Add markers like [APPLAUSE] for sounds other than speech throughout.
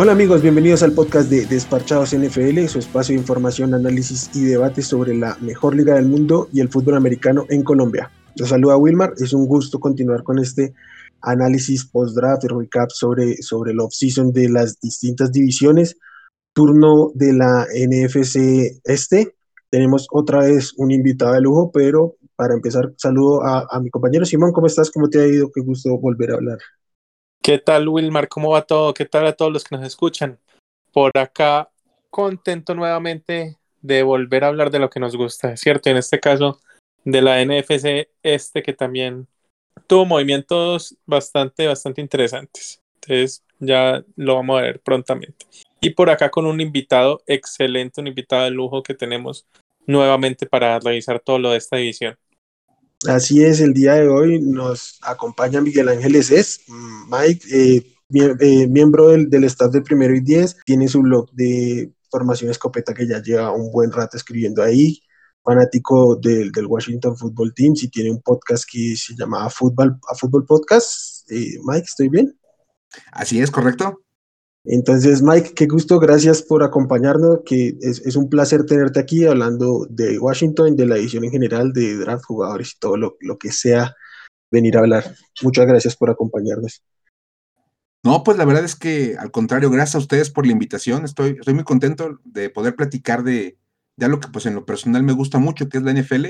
Hola amigos, bienvenidos al podcast de Desparchados NFL, su espacio de información, análisis y debate sobre la mejor liga del mundo y el fútbol americano en Colombia. Los saluda Wilmar, es un gusto continuar con este análisis post-draft, recap sobre, sobre el off-season de las distintas divisiones. Turno de la NFC Este. Tenemos otra vez un invitado de lujo, pero para empezar, saludo a, a mi compañero Simón. ¿Cómo estás? ¿Cómo te ha ido? Qué gusto volver a hablar. ¿Qué tal, Wilmar? ¿Cómo va todo? ¿Qué tal a todos los que nos escuchan? Por acá, contento nuevamente de volver a hablar de lo que nos gusta, ¿cierto? En este caso, de la NFC este, que también tuvo movimientos bastante, bastante interesantes. Entonces, ya lo vamos a ver prontamente. Y por acá con un invitado excelente, un invitado de lujo que tenemos nuevamente para revisar todo lo de esta división. Así es, el día de hoy nos acompaña Miguel Ángeles Es, Mike, eh, eh, miembro del, del, staff del primero y diez, tiene su blog de formación escopeta que ya lleva un buen rato escribiendo ahí, fanático del, del Washington Football Team, si tiene un podcast que se llama Fútbol, a Fútbol Podcast. Eh, Mike, ¿estoy bien? Así es, correcto. Entonces, Mike, qué gusto, gracias por acompañarnos, que es, un placer tenerte aquí hablando de Washington, de la edición en general, de draft, jugadores y todo lo, lo que sea venir a hablar. Muchas gracias por acompañarnos. No, pues la verdad es que al contrario, gracias a ustedes por la invitación. Estoy, estoy muy contento de poder platicar de, de algo que pues en lo personal me gusta mucho, que es la NFL,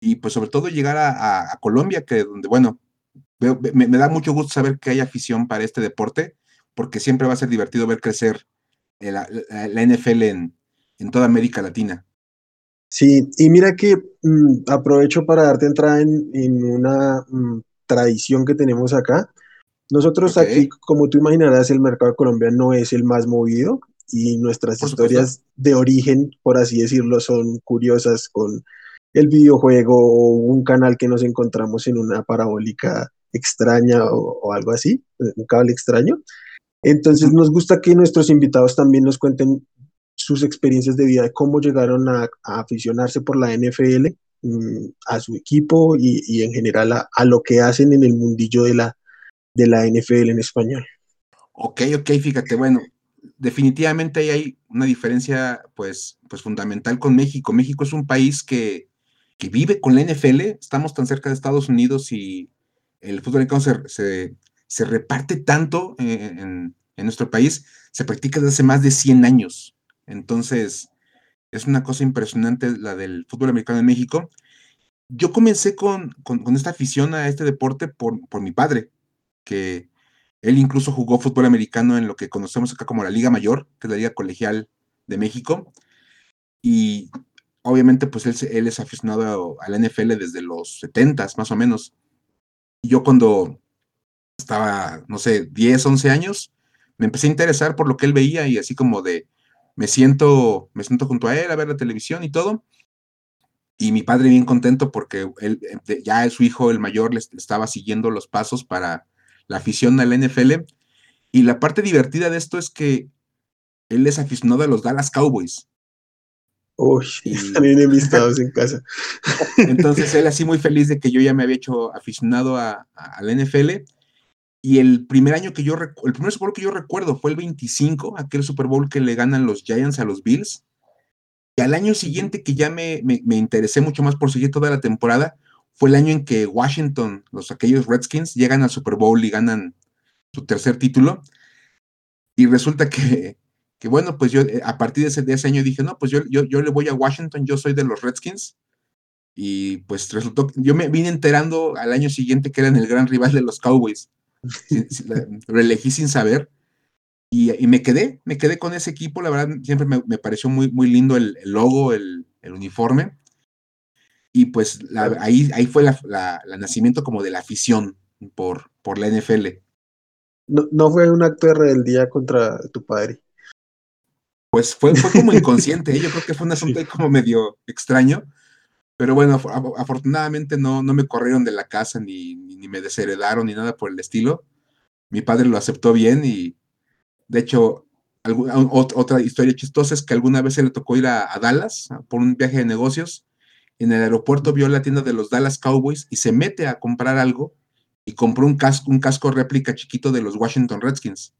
y pues sobre todo llegar a, Colombia, que donde, bueno, me, da mucho gusto saber que hay afición para este deporte porque siempre va a ser divertido ver crecer la, la, la NFL en, en, toda América Latina. Sí, y mira que mmm, aprovecho para darte entrada en, en una mmm, tradición que tenemos acá. Nosotros okay. aquí, como tú imaginarás, el mercado colombiano no es el más movido y nuestras historias de origen, por así decirlo, son curiosas con el videojuego o un canal que nos encontramos en una parabólica extraña o, o algo así, un cable extraño. Entonces nos gusta que nuestros invitados también nos cuenten sus experiencias de vida, de cómo llegaron a, aficionarse por la NFL, mmm, a su equipo y, y en general a, a, lo que hacen en el mundillo de la, de la NFL en español. Ok, ok, fíjate, bueno, definitivamente ahí hay una diferencia pues, pues fundamental con México. México es un país que, que vive con la NFL, estamos tan cerca de Estados Unidos y el fútbol americano se, se se reparte tanto en, en, en, nuestro país, se practica desde hace más de 100 años. Entonces, es una cosa impresionante la del fútbol americano en México. Yo comencé con, con, esta afición a este deporte por, por, mi padre, que él incluso jugó fútbol americano en lo que conocemos acá como la Liga Mayor, que es la Liga Colegial de México. Y obviamente, pues él, él es aficionado a, la NFL desde los 70 más o menos. Yo cuando estaba, no sé, 10, 11 años, me empecé a interesar por lo que él veía y así como de, me siento, me siento junto a él a ver la televisión y todo. Y mi padre bien contento porque él, ya su hijo, el mayor, le estaba siguiendo los pasos para la afición al NFL. Y la parte divertida de esto es que él es aficionado a los Dallas Cowboys. Uy, [LAUGHS] también enemistados en casa. [LAUGHS] Entonces él así muy feliz de que yo ya me había hecho aficionado a, a, a la NFL y el primer año que yo, el primer Super Bowl que yo recuerdo fue el 25, aquel Super Bowl que le ganan los Giants a los Bills. Y al año siguiente que ya me, me, me interesé mucho más por seguir toda la temporada, fue el año en que Washington, los aquellos Redskins, llegan al Super Bowl y ganan su tercer título. Y resulta que, que bueno, pues yo a partir de ese, de ese año dije, no, pues yo, yo, yo, le voy a Washington, yo soy de los Redskins. Y pues resultó, yo me vine enterando al año siguiente que eran el gran rival de los Cowboys [LAUGHS] lo elegí sin saber y, y, me quedé, me quedé con ese equipo, la verdad siempre me, me pareció muy, muy lindo el, el logo, el, el, uniforme y pues la, ahí, ahí fue la, la, la, nacimiento como de la afición por, por la NFL. No, no fue un acto de rebeldía contra tu padre. Pues fue, fue como [LAUGHS] inconsciente, ¿eh? yo creo que fue un asunto sí. como medio extraño, pero bueno, afortunadamente no, no me corrieron de la casa ni, ni, me desheredaron ni nada por el estilo. Mi padre lo aceptó bien y de hecho, alguna, otra historia chistosa es que alguna vez se le tocó ir a, a, Dallas por un viaje de negocios. En el aeropuerto vio la tienda de los Dallas Cowboys y se mete a comprar algo y compró un casco, un casco réplica chiquito de los Washington Redskins.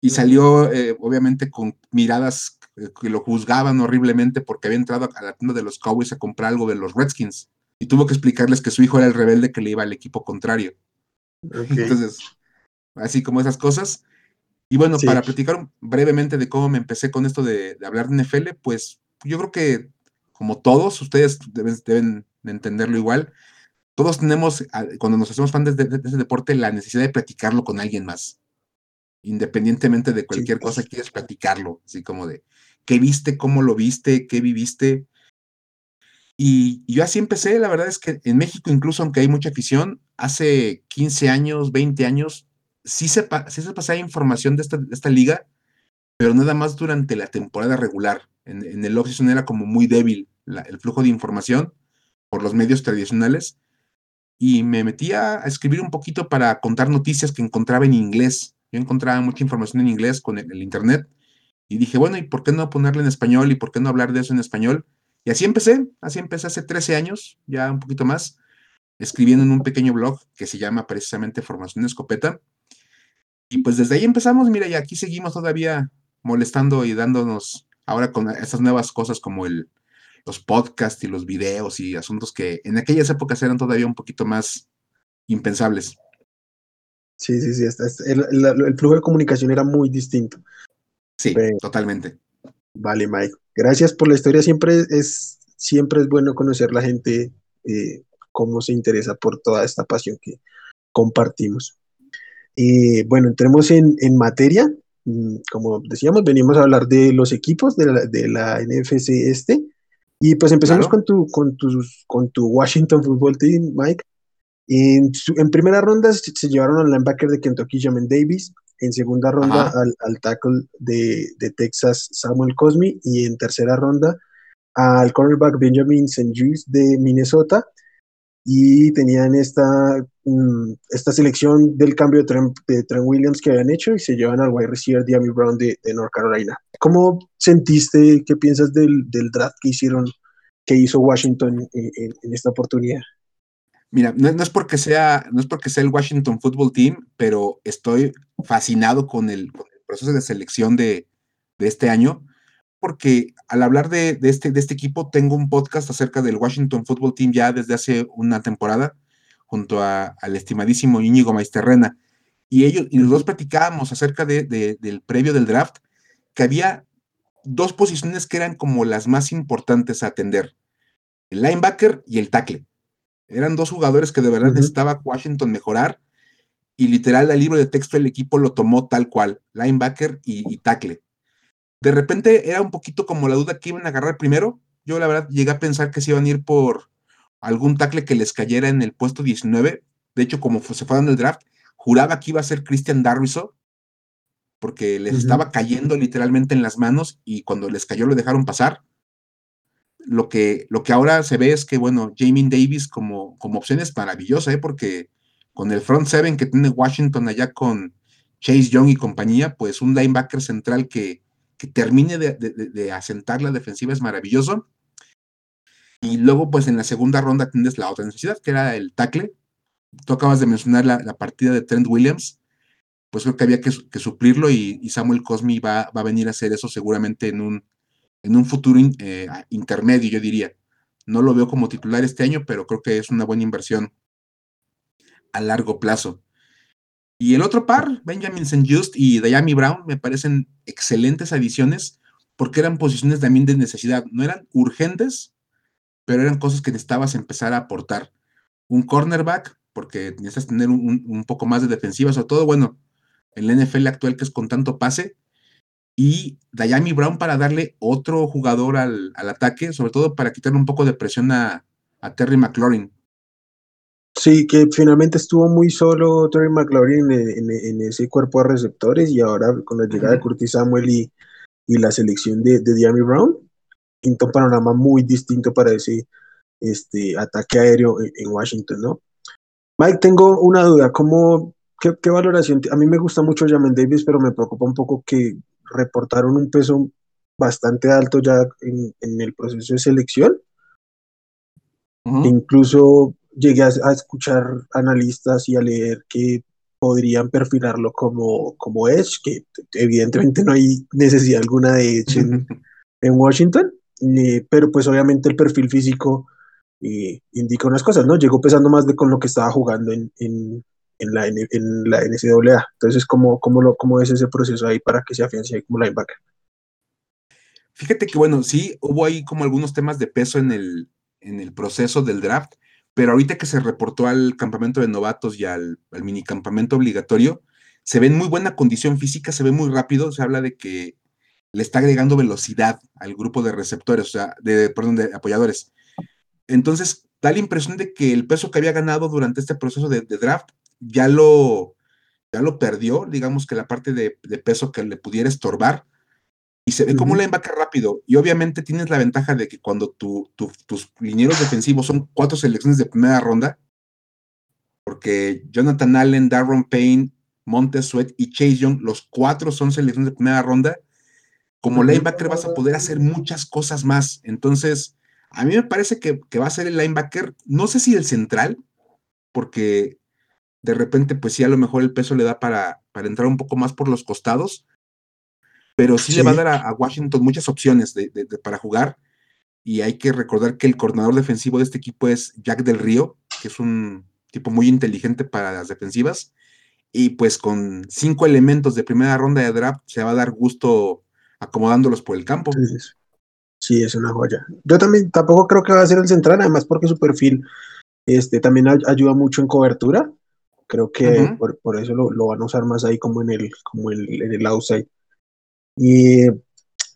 y salió eh, obviamente con miradas que lo juzgaban horriblemente porque había entrado a la tienda de los Cowboys a comprar algo de los Redskins y tuvo que explicarles que su hijo era el rebelde que le iba al equipo contrario. Entonces, así como esas cosas. Y bueno, para platicar brevemente de cómo me empecé con esto de, hablar de NFL, pues yo creo que como todos, ustedes deben, deben entenderlo igual, todos tenemos, cuando nos hacemos fans de, ese deporte, la necesidad de platicarlo con alguien más. Independientemente de cualquier cosa, quieres platicarlo, así como de qué viste, cómo lo viste, qué viviste. Y, yo así empecé, la verdad es que en México, incluso aunque hay mucha afición, hace 15 años, 20 años, sí se, sí pasaba información de esta, liga, pero nada más durante la temporada regular. En, el off era como muy débil el flujo de información por los medios tradicionales y me metía a escribir un poquito para contar noticias que encontraba en inglés. Yo encontraba mucha información en inglés con el, internet y dije, bueno, ¿y por qué no ponerle en español y por qué no hablar de eso en español? Y así empecé, así empecé hace 13 años, ya un poquito más, escribiendo en un pequeño blog que se llama precisamente Formación Escopeta. Y pues desde ahí empezamos, mira, y aquí seguimos todavía molestando y dándonos ahora con estas nuevas cosas como el, los podcasts y los videos y asuntos que en aquellas épocas eran todavía un poquito más impensables. Sí, sí, sí. El, flujo de comunicación era muy distinto. Sí, totalmente. Vale, Mike. Gracias por la historia. Siempre es, siempre es bueno conocer la gente, eh, cómo se interesa por toda esta pasión que compartimos. Y bueno, entremos en, en materia. Mm, como decíamos, venimos a hablar de los equipos de la, de la NFC este. Y pues empezamos con, tu, con, tus, con tu Washington Football Team, Mike. En, en primera ronda se, llevaron al linebacker de Kentucky, Jamin Davis. En segunda ronda al, al, tackle de, de, Texas, Samuel Cosme. Y en tercera ronda al cornerback Benjamin St. de Minnesota. Y tenían esta, mm, esta selección del cambio de Trent, de Williams que habían hecho y se llevan al wide receiver Diami Brown de, de North Carolina. ¿Cómo sentiste, qué piensas del, del draft que hicieron, que hizo Washington en, esta oportunidad? Mira, no, es porque sea, no es porque sea el Washington Football Team, pero estoy fascinado con el, proceso de selección de, este año, porque al hablar de, este, de este equipo, tengo un podcast acerca del Washington Football Team ya desde hace una temporada, junto al estimadísimo Íñigo Maisterrena. Y ellos, y los dos platicábamos acerca del previo del draft, que había dos posiciones que eran como las más importantes a atender, el linebacker y el tackle. Eran dos jugadores que de verdad necesitaba Washington mejorar y literal el libro de texto del equipo lo tomó tal cual, linebacker y, tackle. De repente era un poquito como la duda que iban a agarrar primero. Yo la verdad llegué a pensar que se iban a ir por algún tackle que les cayera en el puesto 19. De hecho, como se fue dando el draft, juraba que iba a ser Christian Darriso, porque les estaba cayendo literalmente en las manos y cuando les cayó lo dejaron pasar. Lo que, lo que ahora se ve es que, bueno, Jamie Davis como, como opción es maravillosa, ¿eh? porque con el front seven que tiene Washington allá con Chase Young y compañía, pues un linebacker central que, que termine de, asentar la defensiva es maravilloso. Y luego, pues en la segunda ronda tienes la otra necesidad, que era el tackle. Tú acabas de mencionar la, la partida de Trent Williams pues creo que había que, suplirlo y, Samuel Cosmi va, a venir a hacer eso seguramente en un, en un futuro eh, intermedio, yo diría. No lo veo como titular este año, pero creo que es una buena inversión a largo plazo. Y el otro par, Benjamin St. Just y Diami Brown, me parecen excelentes adiciones porque eran posiciones también de necesidad. No eran urgentes, pero eran cosas que necesitabas empezar a aportar. Un cornerback, porque necesitas tener un, un poco más de defensiva, sobre todo, bueno, en la NFL actual que es con tanto pase, y Dayami Brown para darle otro jugador al, ataque, sobre todo para quitarle un poco de presión a, Terry McLaurin. Sí, que finalmente estuvo muy solo Terry McLaurin en, ese cuerpo de receptores y ahora con la llegada de Curtis Samuel y, la selección de, de Brown, pinta un panorama muy distinto para ese este, ataque aéreo en, en Washington, ¿no? Mike, tengo una duda, ¿cómo ¿Qué, valoración? A mí me gusta mucho Jamin Davis, pero me preocupa un poco que reportaron un peso bastante alto ya en, el proceso de selección. Incluso llegué a, escuchar analistas y a leer que podrían perfilarlo como, como Edge, que evidentemente no hay necesidad alguna de Edge [LAUGHS] en, Washington, eh, pero pues obviamente el perfil físico eh, indica unas cosas, ¿no? Llegó pesando más de con lo que estaba jugando en, en, en la, en la NCAA. Entonces, ¿cómo, cómo, lo, ¿cómo es ese proceso ahí para que se afiance como linebacker? Fíjate que, bueno, sí, hubo ahí como algunos temas de peso en el, en el proceso del draft, pero ahorita que se reportó al campamento de novatos y al, al mini campamento obligatorio, se ve en muy buena condición física, se ve muy rápido, se habla de que le está agregando velocidad al grupo de receptores, o sea, de, perdón, de apoyadores. Entonces, da la impresión de que el peso que había ganado durante este proceso de, draft ya lo, ya lo perdió, digamos que la parte de, peso que le pudiera estorbar, y se ve como un linebacker rápido. Y obviamente tienes la ventaja de que cuando tus linieros defensivos son cuatro selecciones de primera ronda, porque Jonathan Allen, Darren Payne, Montez Sweat y Chase Young, los cuatro son selecciones de primera ronda, como linebacker vas a poder hacer muchas cosas más. Entonces, a mí me parece que, va a ser el linebacker, no sé si el central, porque de repente, pues sí, a lo mejor el peso le da para, para entrar un poco más por los costados, pero sí, le va a dar a, Washington muchas opciones para jugar. Y hay que recordar que el coordinador defensivo de este equipo es Jack del Río, que es un tipo muy inteligente para las defensivas. Y pues con cinco elementos de primera ronda de draft se va a dar gusto acomodándolos por el campo. Sí, es una joya. Yo también tampoco creo que va a ser el central, además porque su perfil este, también ayuda mucho en cobertura. Creo que por, eso lo, van a usar más ahí como en el, como en el outside. Y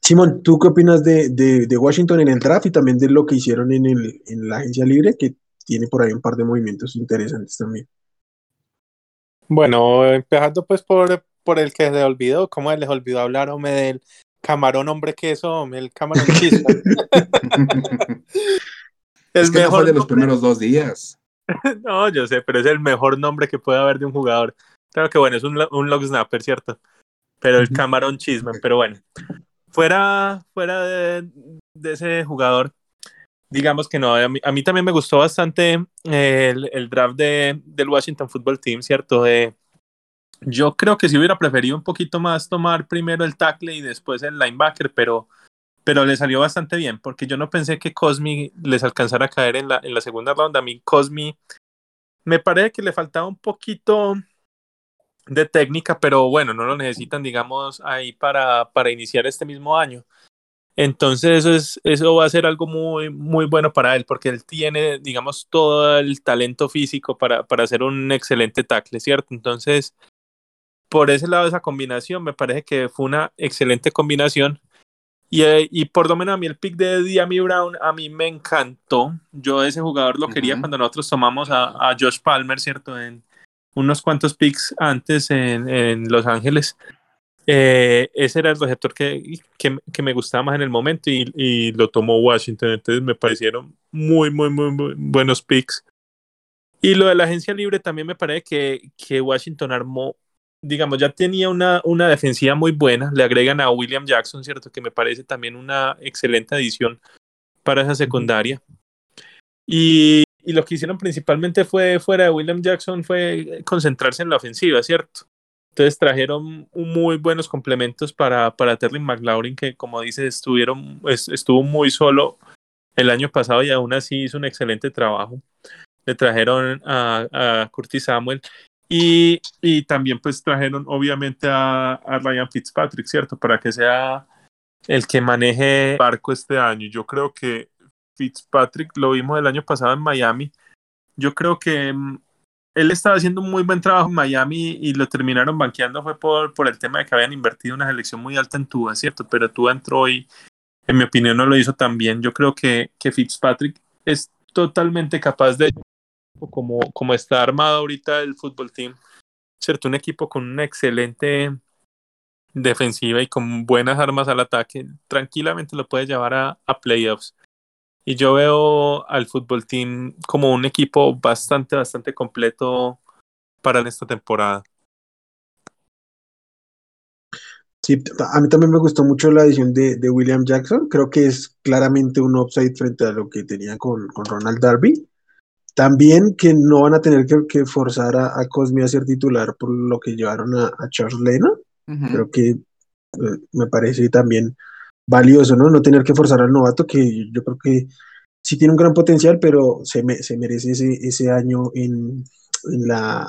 Simón, ¿tú qué opinas de, de, Washington en el draft y también de lo que hicieron en, el, en la agencia libre, que tiene por ahí un par de movimientos interesantes también? Bueno, empezando pues por, por el que se olvidó, ¿cómo les olvidó hablar, hombre, del camarón hombre queso, el camarón [LAUGHS] chispa? es que mejor de los primeros dos días. [LAUGHS] no, yo sé, pero es el mejor nombre que puede haber de un jugador. Claro que bueno, es un, un log snapper, ¿cierto? pero el camarón chisme, pero bueno. Fuera, fuera de, ese jugador, digamos que no, a mí, también me gustó bastante el, el draft de, del Washington Football Team, ¿cierto? De, yo creo que si hubiera preferido un poquito más tomar primero el tackle y después el linebacker, pero, pero le salió bastante bien, porque yo no pensé que Cosmi les alcanzara a caer en la, en la segunda ronda. A mí Cosmi me parece que le faltaba un poquito de técnica, pero bueno, no lo necesitan, digamos, ahí para, para iniciar este mismo año. Entonces eso, es, eso va a ser algo muy, muy bueno para él, porque él tiene, digamos, todo el talento físico para, para hacer un excelente tackle, ¿cierto? Entonces, por ese lado, esa combinación me parece que fue una excelente combinación. Y, eh, y por lo menos a mí el pick de Diami Brown a mí me encantó. Yo ese jugador lo quería cuando nosotros tomamos a, a Josh Palmer, ¿cierto? En, unos cuantos picks antes en, en Los Ángeles. Eh, ese era el receptor que, que, que, me gustaba más en el momento y, y, lo tomó Washington. Entonces me parecieron muy, muy, muy, buenos picks. Y lo de la agencia libre también me parece que, que Washington armó, digamos, ya tenía una, una defensiva muy buena. Le agregan a William Jackson, ¿cierto? Que me parece también una excelente adición para esa secundaria. Y y lo que hicieron principalmente fue, fuera de William Jackson, fue concentrarse en la ofensiva, ¿cierto? Entonces trajeron muy buenos complementos para, para Terry McLaurin, que como dice, estuvieron, estuvo muy solo el año pasado y aún así hizo un excelente trabajo. Le trajeron a, a Curtis Samuel y, también pues trajeron obviamente a, Ryan Fitzpatrick, ¿cierto? Para que sea el que maneje barco este año. Yo creo que Fitzpatrick, lo vimos el año pasado en Miami. Yo creo que mm, él estaba haciendo un muy buen trabajo en Miami y lo terminaron banqueando fue por, por el tema de que habían invertido una selección muy alta en Tua, ¿cierto? Pero Tua entró y, en mi opinión, no lo hizo tan bien. Yo creo que, que Fitzpatrick es totalmente capaz de, como, como está armado ahorita el fútbol team, ¿cierto? Un equipo con una excelente defensiva y con buenas armas al ataque, tranquilamente lo puede llevar a, a playoffs. Y yo veo al fútbol team como un equipo bastante, bastante completo para esta temporada. Sí, a mí también me gustó mucho la edición de, de, William Jackson. Creo que es claramente un upside frente a lo que tenía con, con Ronald Darby. También que no van a tener que, forzar a, a, Cosme a ser titular por lo que llevaron a, Charles Lena. Creo que eh, me parece también valioso, ¿no? No tener que forzar al novato, que yo creo que sí tiene un gran potencial, pero se, se merece ese, ese año en, en la,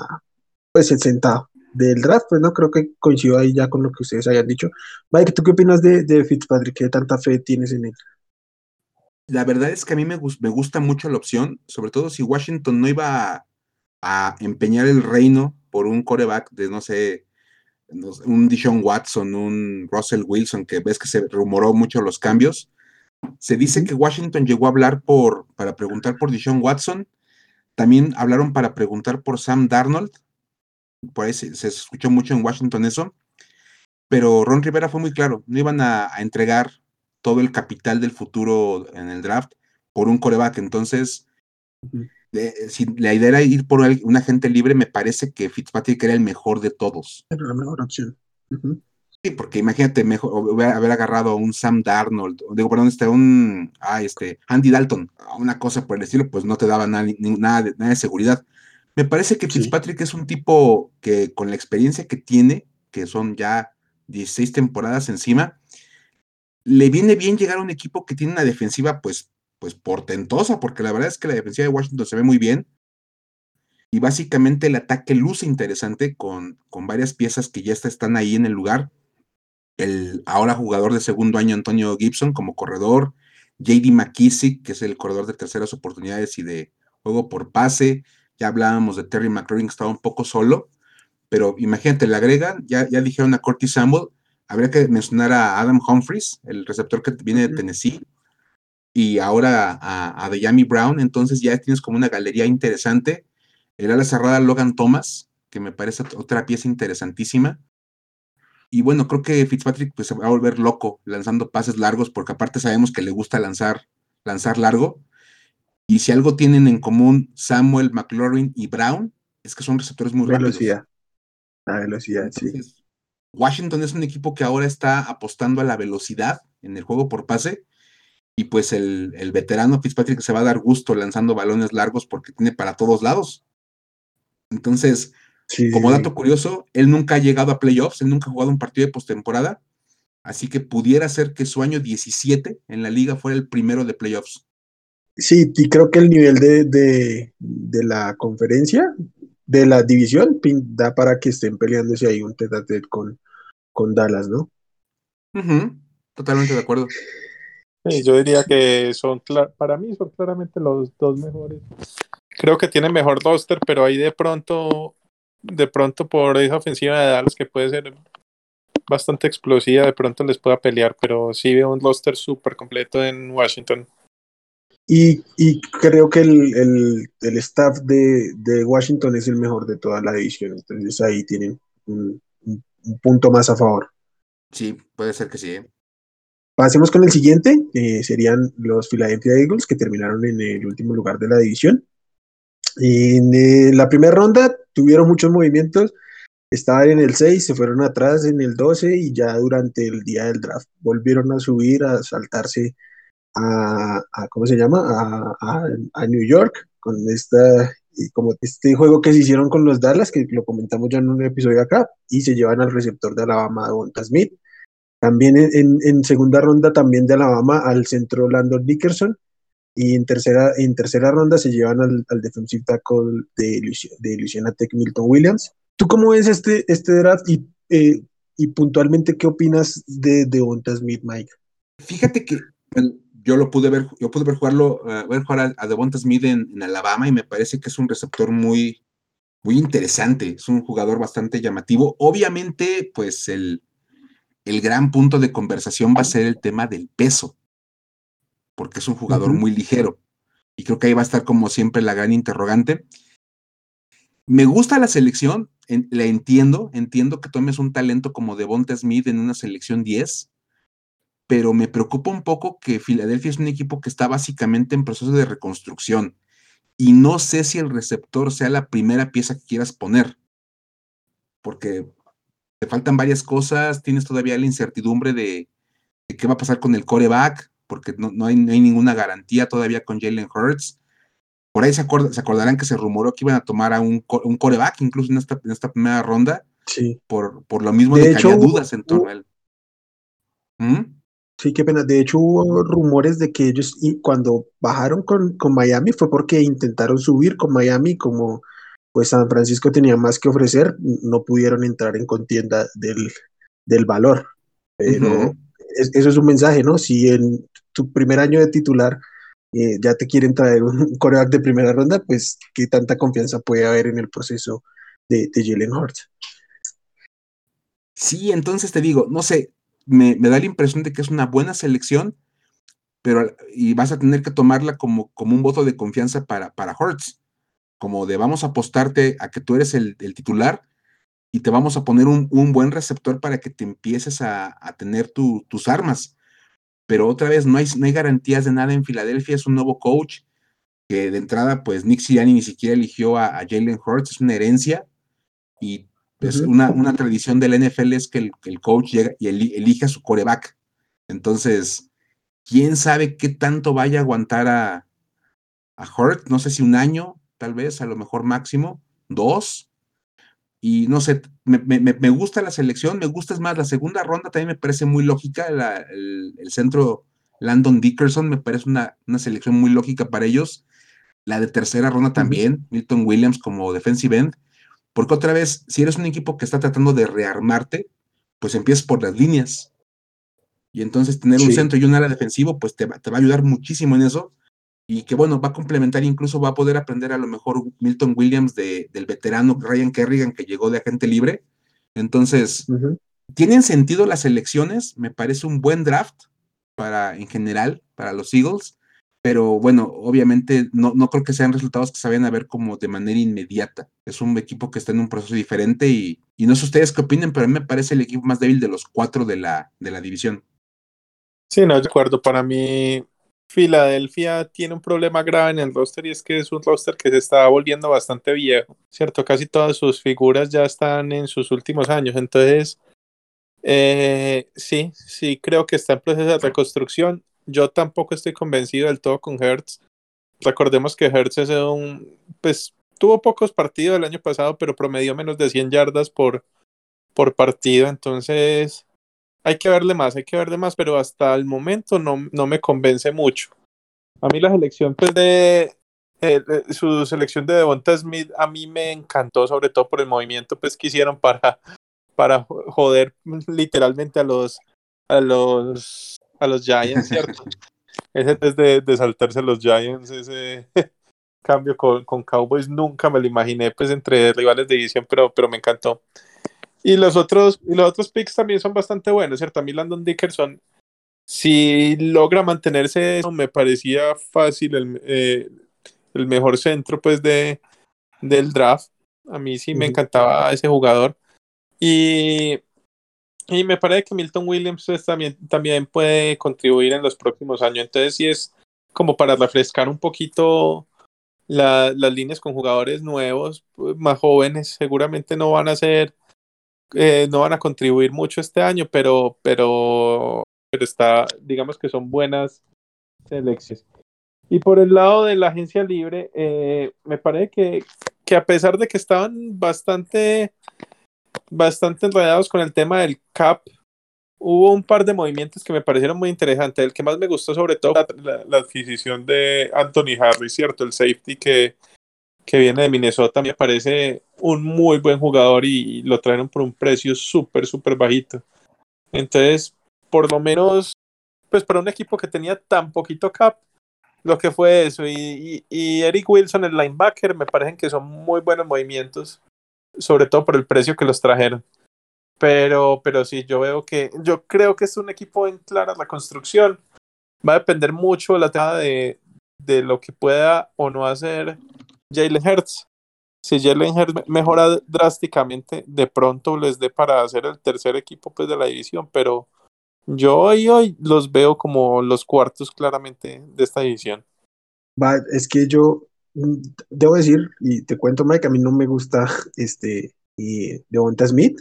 pues, el sentado del draft, pues no creo que coincido ahí ya con lo que ustedes hayan dicho. Mike, ¿tú qué opinas de, de Fitzpatrick? ¿Qué tanta fe tienes en él? La verdad es que a mí me, me gusta mucho la opción, sobre todo si Washington no iba a, empeñar el reino por un coreback de, no sé, un Dishon Watson, un Russell Wilson, que ves que se rumoró mucho los cambios. Se dice que Washington llegó a hablar por, para preguntar por Dishon Watson. También hablaron para preguntar por Sam Darnold. Por ahí se, escuchó mucho en Washington eso. Pero Ron Rivera fue muy claro, no iban a entregar todo el capital del futuro en el draft por un coreback. Entonces, si la idea era ir por un agente libre, me parece que Fitzpatrick era el mejor de todos. Era la mejor opción. Sí, porque imagínate, mejor haber agarrado a un Sam Darnold, digo, perdón, este, un, ah, este, Andy Dalton, una cosa por el estilo, pues no te daba nada, nada, de, nada de seguridad. Me parece que Fitzpatrick es un tipo que con la experiencia que tiene, que son ya 16 temporadas encima, le viene bien llegar a un equipo que tiene una defensiva pues, pues portentosa, porque la verdad es que la defensiva de Washington se ve muy bien. Y básicamente el ataque luce interesante con, con varias piezas que ya están ahí en el lugar. El ahora jugador de segundo año Antonio Gibson como corredor, JD McKissick, que es el corredor de terceras oportunidades y de juego por pase. Ya hablábamos de Terry McLaurin, que estaba un poco solo, pero imagínate, le agregan, ya, ya dijeron a Curtis Samuel, habría que mencionar a Adam Humphries, el receptor que viene de Tennessee, y ahora a, a Yami Brown, entonces ya tienes como una galería interesante. El ala cerrada Logan Thomas, que me parece otra pieza interesantísima. Y bueno, creo que Fitzpatrick pues, se va a volver loco lanzando pases largos, porque aparte sabemos que le gusta lanzar, lanzar largo. Y si algo tienen en común Samuel, McLaurin y Brown, es que son receptores muy velocidad. La velocidad, sí. Washington es un equipo que ahora está apostando a la velocidad en el juego por pase. Y pues el, veterano Fitzpatrick se va a dar gusto lanzando balones largos porque tiene para todos lados. Entonces, como dato curioso, él nunca ha llegado a playoffs, él nunca ha jugado un partido de postemporada. Así que pudiera ser que su año 17 en la liga fuera el primero de playoffs. Sí, y creo que el nivel de, de la conferencia, de la división, da para que estén peleándose ahí un tete con, con Dallas, ¿no? Totalmente de acuerdo. Sí, yo diría que son, para mí son claramente los dos mejores. Creo que tienen mejor roster, pero ahí de pronto, de pronto por esa ofensiva de Dallas que puede ser bastante explosiva, de pronto les pueda pelear, pero sí veo un roster súper completo en Washington. Y, creo que el, staff de, de, Washington es el mejor de toda la división, entonces ahí tienen un, un punto más a favor. Sí, puede ser que sí. ¿eh? Pasemos con el siguiente, serían los Philadelphia Eagles, que terminaron en el último lugar de la división. En eh, la primera ronda tuvieron muchos movimientos, estaban en el 6, se fueron atrás en el 12 y ya durante el día del draft volvieron a subir, a saltarse a, ¿cómo se llama? A, a New York con esta como este juego que se hicieron con los Dallas, que lo comentamos ya en un episodio acá, y se llevan al receptor de Alabama, Donta Smith. También en, segunda ronda, también de Alabama, al centro Landon Dickerson. Y en tercera, en tercera ronda se llevan al, al defensive tackle de, de Luciana Tech Milton Williams. ¿Tú cómo ves este, este draft y, eh, y puntualmente qué opinas de Devonta Smith, Mike? Fíjate que yo lo pude ver, yo pude ver jugarlo, uh, ver jugar a, Devonta Smith en, Alabama y me parece que es un receptor muy, muy interesante, es un jugador bastante llamativo. Obviamente, pues el, el gran punto de conversación va a ser el tema del peso, porque es un jugador muy ligero. Y creo que ahí va a estar como siempre la gran interrogante. Me gusta la selección, la entiendo, entiendo que tomes un talento como Devonta Smith en una selección 10, pero me preocupa un poco que Filadelfia es un equipo que está básicamente en proceso de reconstrucción y no sé si el receptor sea la primera pieza que quieras poner, porque te faltan varias cosas, tienes todavía la incertidumbre de, qué va a pasar con el coreback, porque no, hay, ninguna garantía todavía con Jalen Hurts. Por ahí se, acordarán que se rumoró que iban a tomar a un, un coreback incluso en esta, en esta primera ronda. Sí. Por, por lo mismo de, que había dudas en torno a él. ¿Mm? Sí, qué pena. De hecho, hubo rumores de que ellos, y cuando bajaron con, con Miami, fue porque intentaron subir con Miami, como pues San Francisco tenía más que ofrecer, no pudieron entrar en contienda del, del valor. Pero eso es un mensaje, ¿no? Si en tu primer año de titular eh, ya te quieren traer un coreback de primera ronda, pues qué tanta confianza puede haber en el proceso de, de Jalen. Sí, entonces te digo, no sé, me, da la impresión de que es una buena selección, pero y vas a tener que tomarla como, como un voto de confianza para, para Hurts, como de vamos a apostarte a que tú eres el, titular y te vamos a poner un, buen receptor para que te empieces a, tener tus armas. Pero otra vez, no hay, no hay garantías de nada en Filadelfia, es un nuevo coach que de entrada, pues Nick Sirianni ni siquiera eligió a, a Jalen Hurts, es una herencia y es una, tradición del NFL es que el, coach llega y elige a su coreback. Entonces, quién sabe qué tanto vaya a aguantar a, a Hurt, no sé si un año, tal vez, a lo mejor máximo, dos. Y no sé, me, gusta la selección, me gusta es más, la segunda ronda también me parece muy lógica, el, centro Landon Dickerson me parece una, selección muy lógica para ellos. La de tercera ronda también, Milton Williams como defensive end. Porque otra vez, si eres un equipo que está tratando de rearmarte, pues empiezas por las líneas. Y entonces tener un centro y un ala defensivo, pues te va, te va a ayudar muchísimo en eso. Y que bueno, va a complementar, incluso va a poder aprender a lo mejor Milton Williams de, del veterano Ryan Kerrigan que llegó de agente libre. Entonces, tienen sentido las elecciones, me parece un buen draft para en general, para los Eagles pero bueno, obviamente no, no creo que sean resultados que se vayan a ver como de manera inmediata. Es un equipo que está en un proceso diferente y, no sé ustedes qué opinen, pero a mí me parece el equipo más débil de los cuatro de la, de la división. Sí, no, de acuerdo. Para mí, Filadelfia tiene un problema grave en el roster y es que es un roster que se está volviendo bastante viejo, ¿cierto? Casi todas sus figuras ya están en sus últimos años. Entonces, eh, sí, sí, creo que está en proceso de reconstrucción yo tampoco estoy convencido del todo con Hertz. Recordemos que Hertz es un, pues tuvo pocos partidos el año pasado, pero promedió menos de 100 yardas por, por partido, entonces hay que verle más, hay que verle más, pero hasta el momento no, no me convence mucho. A mí la selección pues de eh, su selección de Devonta Smith a mí me encantó, sobre todo por el movimiento pues que hicieron para, para joder literalmente a los a los a los Giants, ¿cierto? [LAUGHS] ese es de, de, saltarse a los Giants, ese [LAUGHS] cambio con, con, Cowboys, nunca me lo imaginé, pues entre rivales de división, pero, pero me encantó. Y los otros, y los otros picks también son bastante buenos, ¿cierto? A mí Landon Dickerson, si logra mantenerse eso, me parecía fácil el, eh, el mejor centro, pues, de, del draft. A mí sí me encantaba ese jugador. Y y me parece que Milton Williams pues, también, también puede contribuir en los próximos años. Entonces, sí es como para refrescar un poquito las líneas con jugadores nuevos, pues, más jóvenes. Seguramente no van a ser, eh, no van a contribuir mucho este año, pero, pero, pero está, digamos que son buenas selecciones. Y por el lado de la agencia libre, eh, me parece que, que a pesar de que estaban bastante bastante enredados con el tema del cap. Hubo un par de movimientos que me parecieron muy interesantes. El que más me gustó, sobre todo, la, la, adquisición de Anthony Harris, ¿cierto? El safety que, que viene de Minnesota me parece un muy buen jugador y lo trajeron por un precio súper, súper bajito. Entonces, por lo menos, pues para un equipo que tenía tan poquito cap, lo que fue eso. Y, y, y Eric Wilson, el linebacker, me parecen que son muy buenos movimientos sobre todo por el precio que los trajeron. Pero, pero sí, yo veo que, yo creo que es un equipo en clara la construcción. Va a depender mucho la tada de, de lo que pueda o no hacer Jalen Hurts. Si Jalen Hurts mejora drásticamente, de pronto les dé para hacer el tercer equipo pues, de la división, pero yo hoy, hoy los veo como los cuartos claramente de esta división. Es que yo, debo decir, y te cuento, Mike, a mí no me gusta este y Devonta Smith.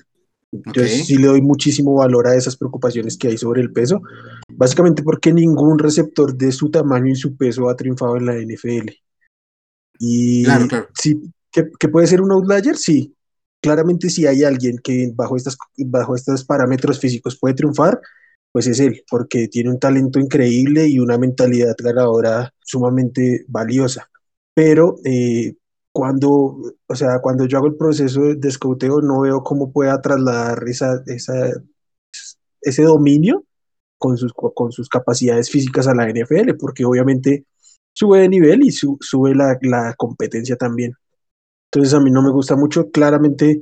Yo sí le doy muchísimo valor a esas preocupaciones que hay sobre el peso, básicamente porque ningún receptor de su tamaño y su peso ha triunfado en la NFL. Y claro, sí, que, puede ser un outlier, sí. Claramente si hay alguien que bajo, estas, bajo estos parámetros físicos puede triunfar, pues es él, porque tiene un talento increíble y una mentalidad ganadora sumamente valiosa. Pero eh, cuando, o sea, cuando yo hago el proceso de escauteo, no veo cómo pueda trasladar esa, ese dominio con sus, con sus capacidades físicas a la NFL, porque obviamente sube de nivel y sube la, la, competencia también. Entonces a mí no me gusta mucho, claramente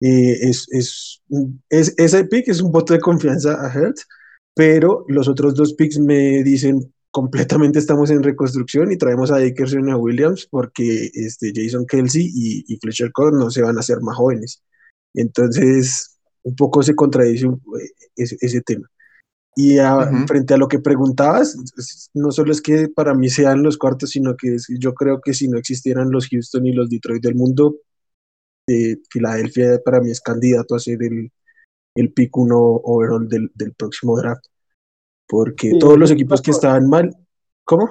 eh, es, es, es, ese pick es un voto de confianza a Hertz, pero los otros dos picks me dicen completamente estamos en reconstrucción y traemos a Dickerson y a Williams porque este, Jason Kelsey y, y Fletcher Cox no se van a hacer más jóvenes. Entonces, un poco se contradice ese, ese tema. Y frente a lo que preguntabas, no solo es que para mí sean los cuartos, sino que yo creo que si no existieran los Houston y los Detroit del mundo, eh, Filadelfia para mí es candidato a ser el, el pick uno overall del, del próximo draft. Porque todos los equipos que estaban mal, ¿cómo?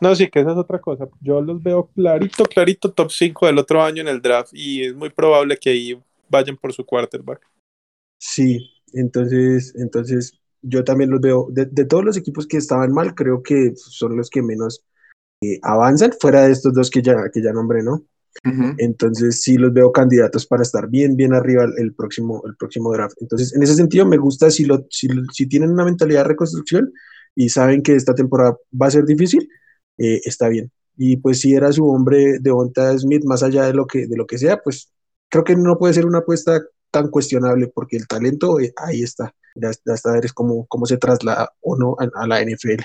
No, sí, que esa es otra cosa. Yo los veo clarito, clarito top 5 del otro año en el draft y es muy probable que ahí vayan por su quarterback. Sí, entonces, entonces yo también los veo, de, todos los equipos que estaban mal, creo que son los que menos eh, avanzan, fuera de estos dos que ya, que ya nombré, ¿no? Entonces sí los veo candidatos para estar bien, bien arriba el próximo, el próximo draft. Entonces, en ese sentido, me gusta si, lo, si, si tienen una mentalidad de reconstrucción y saben que esta temporada va a ser difícil, eh, está bien. Y pues si era su hombre de Onta Smith, más allá de lo, que, de lo que sea, pues creo que no puede ser una apuesta tan cuestionable porque el talento eh, ahí está. Ya, está ver cómo, cómo se traslada o no a, la NFL.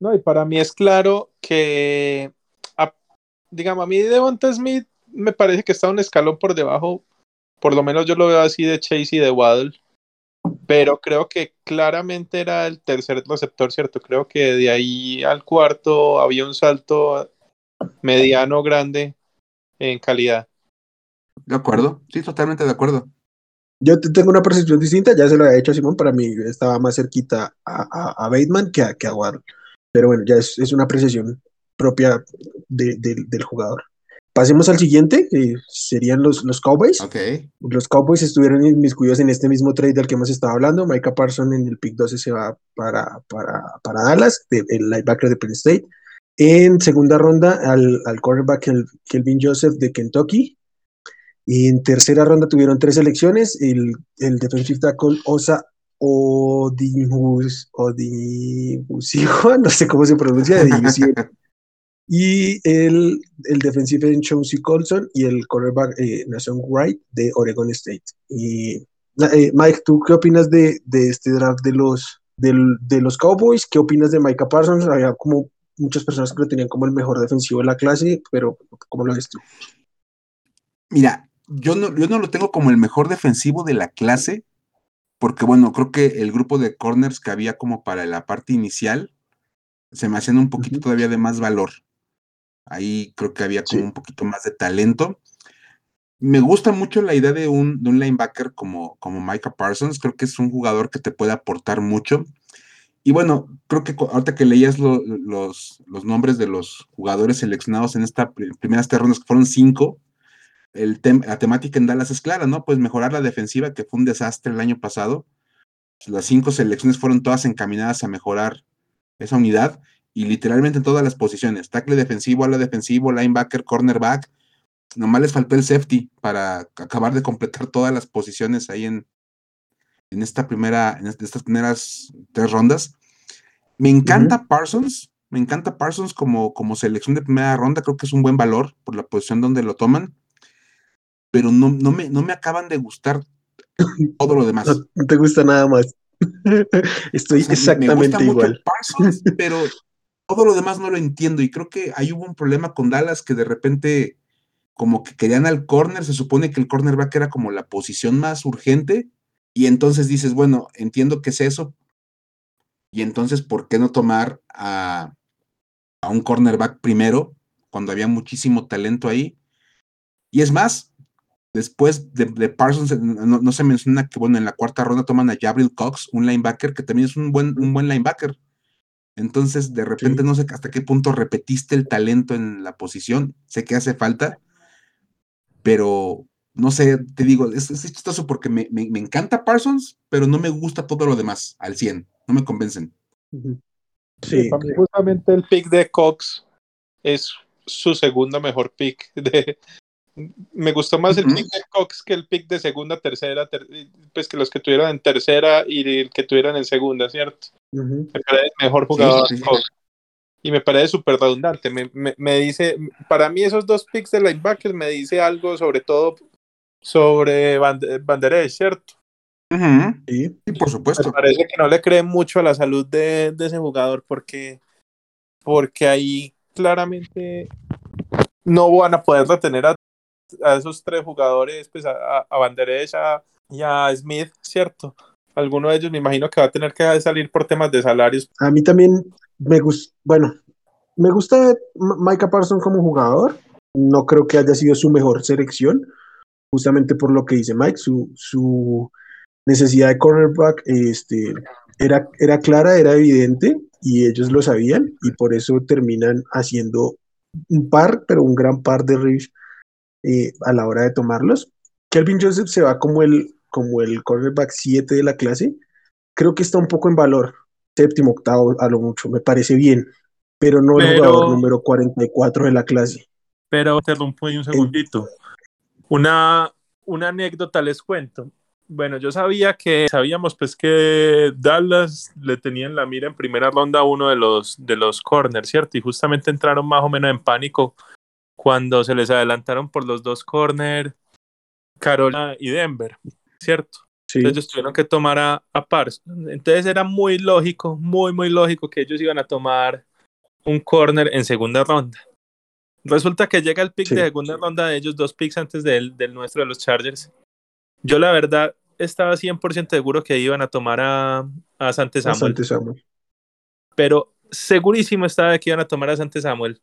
No, y para mí es claro que, digamos, a mí Devonta Smith me parece que está un escalón por debajo, por lo menos yo lo veo así de Chase y de Waddle, pero creo que claramente era el tercer receptor, ¿cierto? Creo que de ahí al cuarto había un salto mediano grande en calidad. De acuerdo, sí, totalmente de acuerdo. Yo tengo una percepción distinta, ya se lo había hecho a Simón, para mí estaba más cerquita a, a, Bateman que a, que a Waddle. Pero bueno, ya es, es una apreciación propia del jugador. Pasemos al siguiente, que serían los, los Cowboys. Okay. Los Cowboys estuvieron inmiscuidos en este mismo trade del que hemos estado hablando. Micah Parsons en el pick 12 se va para, para, para Dallas, el linebacker de Penn State. En segunda ronda al, al quarterback Kelvin Joseph de Kentucky. Y en tercera ronda tuvieron tres elecciones, el, el defensive tackle Osa Odinhus, Odinhusijo, no sé cómo se pronuncia, [LAUGHS] y el, el defensive en Chauncey Colson y el cornerback eh, Nason Wright de Oregon State. Y eh, Mike, ¿tú qué opinas de, de este draft de los, de los Cowboys? ¿Qué opinas de Micah Parsons? Había como muchas personas que lo tenían como el mejor defensivo de la clase, pero ¿cómo lo ves tú? Mira, yo no, yo no lo tengo como el mejor defensivo de la clase, porque bueno, creo que el grupo de corners que había como para la parte inicial se me hacían un poquito todavía de más valor. Ahí creo que había como un poquito más de talento. Me gusta mucho la idea de un, de un linebacker como, como Micah Parsons. Creo que es un jugador que te puede aportar mucho. Y bueno, creo que ahorita que leías los, los, nombres de los jugadores seleccionados en esta primeras tres rondas, que fueron cinco, el la temática en Dallas es clara, ¿no? Pues mejorar la defensiva, que fue un desastre el año pasado. Las cinco selecciones fueron todas encaminadas a mejorar esa unidad y literalmente en todas las posiciones, tackle defensivo, ala defensivo, linebacker, cornerback. Nomás les faltó el safety para acabar de completar todas las posiciones ahí en, en esta primera, en estas primeras tres rondas. Me encanta Parsons, me encanta Parsons como, como selección de primera ronda, creo que es un buen valor por la posición donde lo toman pero no, no, me, no me acaban de gustar todo lo demás. No, te gusta nada más. [LAUGHS] Estoy exactamente igual. pero todo lo demás no lo entiendo y creo que ahí hubo un problema con Dallas que de repente como que querían al corner, se supone que el cornerback era como la posición más urgente y entonces dices, bueno, entiendo que es eso y entonces ¿por qué no tomar a, a un cornerback primero cuando había muchísimo talento ahí? Y es más, Después de, Parsons, no, se menciona que, bueno, en la cuarta ronda toman a Jabril Cox, un linebacker que también es un buen, un buen linebacker. Entonces, de repente, no sé hasta qué punto repetiste el talento en la posición. Sé que hace falta, pero no sé, te digo, es, chistoso porque me, encanta Parsons, pero no me gusta todo lo demás al 100. No me convencen. Sí, justamente el pick de Cox es su segundo mejor pick. De, me gustó más el pick de Cox que el pick de segunda, tercera, pues que los que tuvieron en tercera y el que tuvieron en segunda, ¿cierto? Me parece mejor jugador Cox. Y me parece súper redundante. Me, me, dice, para mí esos dos picks de linebackers me dice algo sobre todo sobre Banderej, ¿cierto? sí, por supuesto. Me parece que no le creen mucho a la salud de, ese jugador porque, porque ahí claramente no van a poder retener a, esos tres jugadores, pues a, a y a Smith, ¿cierto? Alguno de ellos me imagino que va a tener que salir por temas de salarios. A mí también me gusta, bueno, me gusta Micah Parsons como jugador. No creo que haya sido su mejor selección, justamente por lo que dice Mike, su, su necesidad de cornerback este, era, era clara, era evidente y ellos lo sabían y por eso terminan haciendo un par, pero un gran par de riffs eh, a la hora de tomarlos. Kelvin Joseph se va como el, como el cornerback 7 de la clase. Creo que está un poco en valor, séptimo, octavo, a lo mucho, me parece bien, pero no el jugador número 44 de la clase. Pero te rompo un segundito. Una, una anécdota les cuento. Bueno, yo sabía que, sabíamos pues que Dallas le tenían la mira en primera ronda a uno de los, de los corners, ¿cierto? Y justamente entraron más o menos en pánico cuando se les adelantaron por los dos corners, Carolina y Denver, ¿cierto? Sí. Entonces ellos tuvieron que tomar a, a. Entonces era muy lógico, muy, muy lógico que ellos iban a tomar un corner en segunda ronda. Resulta que llega el pick de segunda ronda de ellos, dos picks antes del, del nuestro de los Chargers. Yo la verdad estaba 100% seguro que iban a tomar a, a Sante Samuel. Pero segurísimo estaba de que iban a tomar a Sante Samuel.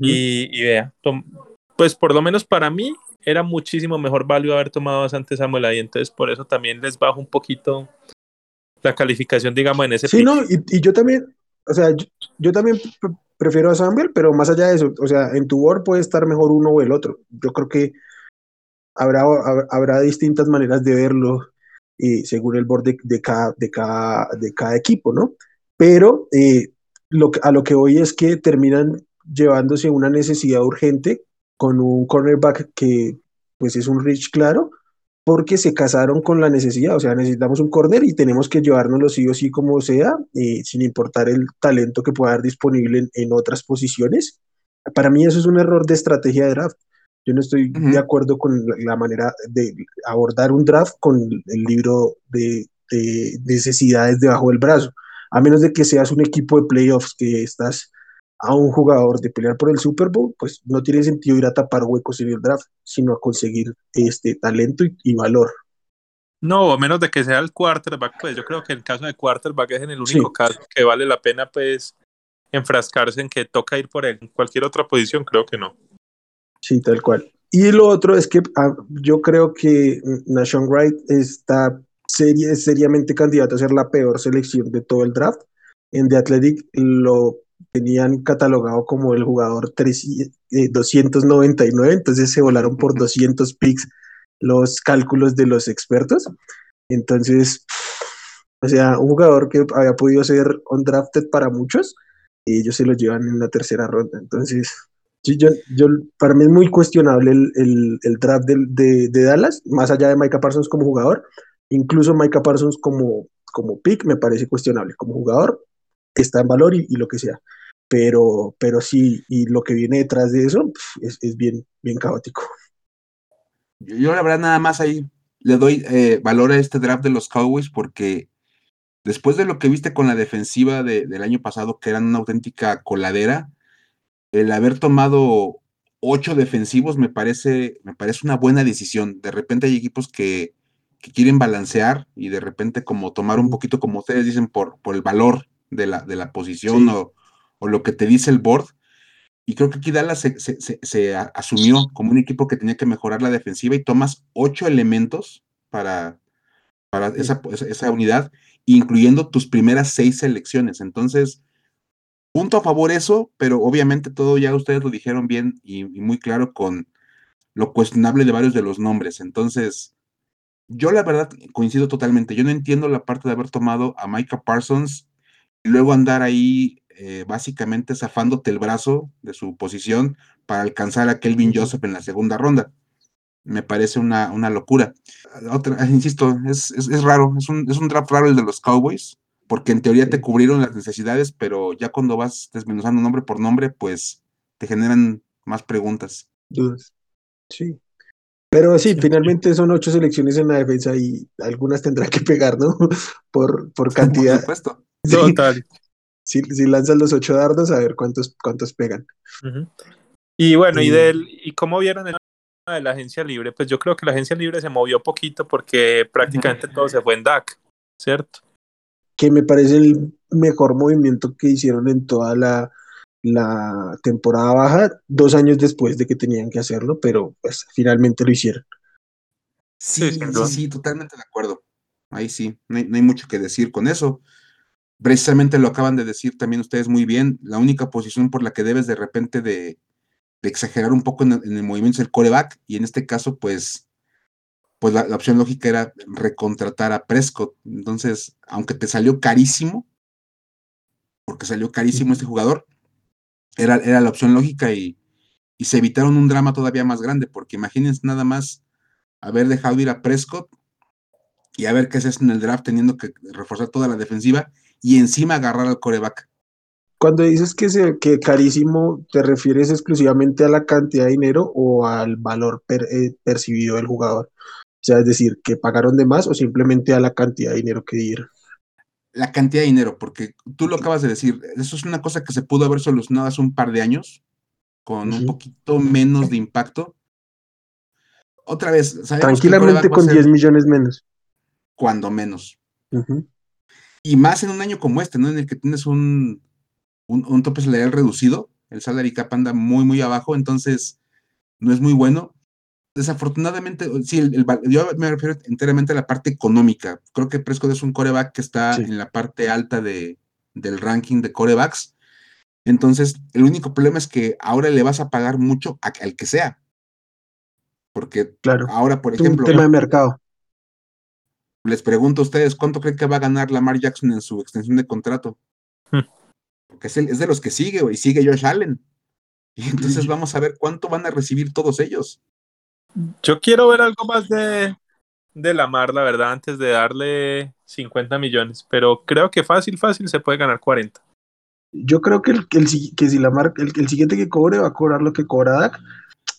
Y, vea, pues por lo menos para mí era muchísimo mejor value haber tomado a Sante Samuel ahí. Entonces por eso también les bajo un poquito la calificación, digamos, en ese Sí, no, y, yo también, o sea, yo también prefiero a Samuel, pero más allá de eso, o sea, en tu board puede estar mejor uno o el otro. Yo creo que habrá, habrá distintas maneras de verlo eh, según el board de, cada, de, cada, de cada equipo, ¿no? Pero eh, lo, a lo que voy es que terminan llevándose una necesidad urgente con un cornerback que pues es un rich claro, porque se casaron con la necesidad, o sea, necesitamos un corner y tenemos que llevárnoslo sí o sí como sea, eh, sin importar el talento que pueda haber disponible en, otras posiciones. Para mí eso es un error de estrategia de draft. Yo no estoy de acuerdo con la, manera de abordar un draft con el libro de, de, necesidades debajo del brazo, a menos de que seas un equipo de playoffs que estás a un jugador de pelear por el Super Bowl, pues no tiene sentido ir a tapar huecos en el draft, sino a conseguir este talento y, valor. No, a menos de que sea el quarterback, pues yo creo que el caso de quarterback es en el único caso que vale la pena pues enfrascarse en que toca ir por él. En cualquier otra posición creo que no. Sí, tal cual. Y lo otro es que ah, yo creo que Nashon Wright está seriamente candidato a ser la peor selección de todo el draft. En The Athletic lo tenían catalogado como el jugador 299, eh, entonces se volaron por 200 picks los cálculos de los expertos. Entonces, o sea, un jugador que había podido ser undrafted para muchos, y ellos se lo llevan en la tercera ronda. Entonces, yo, yo, para mí es muy cuestionable el, el, draft de, de, Dallas, más allá de Micah Parsons como jugador, incluso Micah Parsons como, como pick me parece cuestionable. Como jugador, está en valor y, lo que sea. Pero, pero sí, y lo que viene detrás de eso es, es bien, bien caótico. Yo, la verdad nada más ahí le doy eh, valor a este draft de los Cowboys porque después de lo que viste con la defensiva del año pasado, que eran una auténtica coladera, el haber tomado ocho defensivos me parece, me parece una buena decisión. De repente hay equipos que, que quieren balancear y de repente como tomar un poquito, como ustedes dicen, por, por el valor de la, de la posición o, lo que te dice el board. Y creo que aquí Dallas se, se, asumió como un equipo que tenía que mejorar la defensiva y tomas ocho elementos para, para esa, esa, unidad, incluyendo tus primeras seis selecciones. Entonces, punto a favor eso, pero obviamente todo ya ustedes lo dijeron bien y, muy claro con lo cuestionable de varios de los nombres. Entonces, yo la verdad coincido totalmente. Yo no entiendo la parte de haber tomado a Micah Parsons y luego andar ahí eh, básicamente zafándote el brazo de su posición para alcanzar a Kelvin Joseph en la segunda ronda me parece una, una locura. Otra, insisto, es, es, raro, es un, es un draft raro el de los Cowboys, porque en teoría te cubrieron las necesidades, pero ya cuando vas desmenuzando nombre por nombre, pues te generan más preguntas. Dudas. Sí. Pero sí, finalmente son ocho selecciones en la defensa y algunas tendrán que pegar, ¿no? [LAUGHS] por, por cantidad. Por supuesto. Total. Si, si, lanzan los ocho dardos, a ver cuántos, cuántos pegan. Y bueno, y del, ¿y cómo vieron el de la agencia libre, pues yo creo que la agencia libre se movió poquito porque [LAUGHS] prácticamente todo se fue en DAC, ¿cierto? Que me parece el mejor movimiento que hicieron en toda la, la temporada baja, dos años después de que tenían que hacerlo, pero pues finalmente lo hicieron. Sí, sí, sí, totalmente de acuerdo. Ahí sí, no hay, mucho que decir con eso. Precisamente lo acaban de decir también ustedes muy bien, la única posición por la que debes de repente de, de exagerar un poco en el, movimiento del coreback, y en este caso, pues, pues la, opción lógica era recontratar a Prescott. Entonces, aunque te salió carísimo, porque salió carísimo este jugador, era, era la opción lógica y, y se evitaron un drama todavía más grande, porque imagínense nada más haber dejado ir a Prescott y a ver qué haces en el draft teniendo que reforzar toda la defensiva y encima agarrar al coreback. Cuando dices que, se, que carísimo, ¿te refieres exclusivamente a la cantidad de dinero o al valor eh, percibido del jugador? O sea, es decir, que pagaron de más o simplemente a la cantidad de dinero que dieron. La cantidad de dinero, porque tú lo acabas de decir, eso es una cosa que se pudo haber solucionado hace un par de años, con un poquito menos de impacto. Otra vez, tranquilamente con 10 millones menos. Cuando menos. Y más en un año como este, ¿no? En el que tienes un, un, tope salarial reducido, el salary cap anda muy, muy abajo, entonces no es muy bueno. Desafortunadamente, sí, el, yo me refiero enteramente a la parte económica. Creo que Prescott es un coreback que está en la parte alta de, del ranking de corebacks. Entonces, el único problema es que ahora le vas a pagar mucho al que sea. Porque claro, ahora, por ejemplo. Un tema de mercado. Les pregunto a ustedes, ¿cuánto creen que va a ganar Lamar Jackson en su extensión de contrato? Hmm porque es, de los que sigue, y sigue Josh Allen. Y entonces vamos a ver cuánto van a recibir todos ellos. Yo quiero ver algo más de, de Lamar, la verdad, antes de darle 50 millones, pero creo que fácil, fácil se puede ganar 40. Yo creo que, el, que, si Lamar, el, el, siguiente que cobre va a cobrar lo que cobra Dak,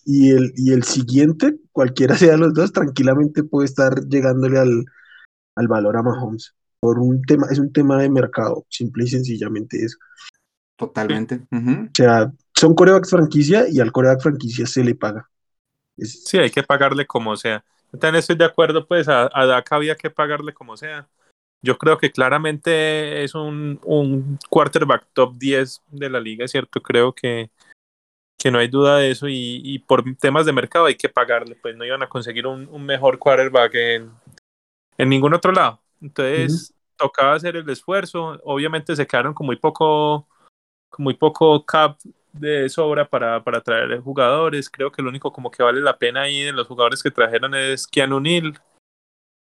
y el, y el siguiente, cualquiera [LAUGHS] sea los dos, tranquilamente puede estar llegándole al, al valor a Mahomes por un tema, es un tema de mercado, simple y sencillamente eso. Totalmente. O sea, son corebacks franquicia y al coreback franquicia se le paga. Sí, hay que pagarle como sea. También estoy de acuerdo, pues a, a había que pagarle como sea. Yo creo que claramente es un, un quarterback top 10 de la liga, ¿cierto? Creo que, que no hay duda de eso y, y, por temas de mercado hay que pagarle, pues no iban a conseguir un, un mejor quarterback en, en ningún otro lado. Entonces, tocaba hacer el esfuerzo. Obviamente se quedaron con muy poco, con muy poco cap de sobra para, para traer jugadores. Creo que lo único como que vale la pena ahí de los jugadores que trajeron es Keanu Neal,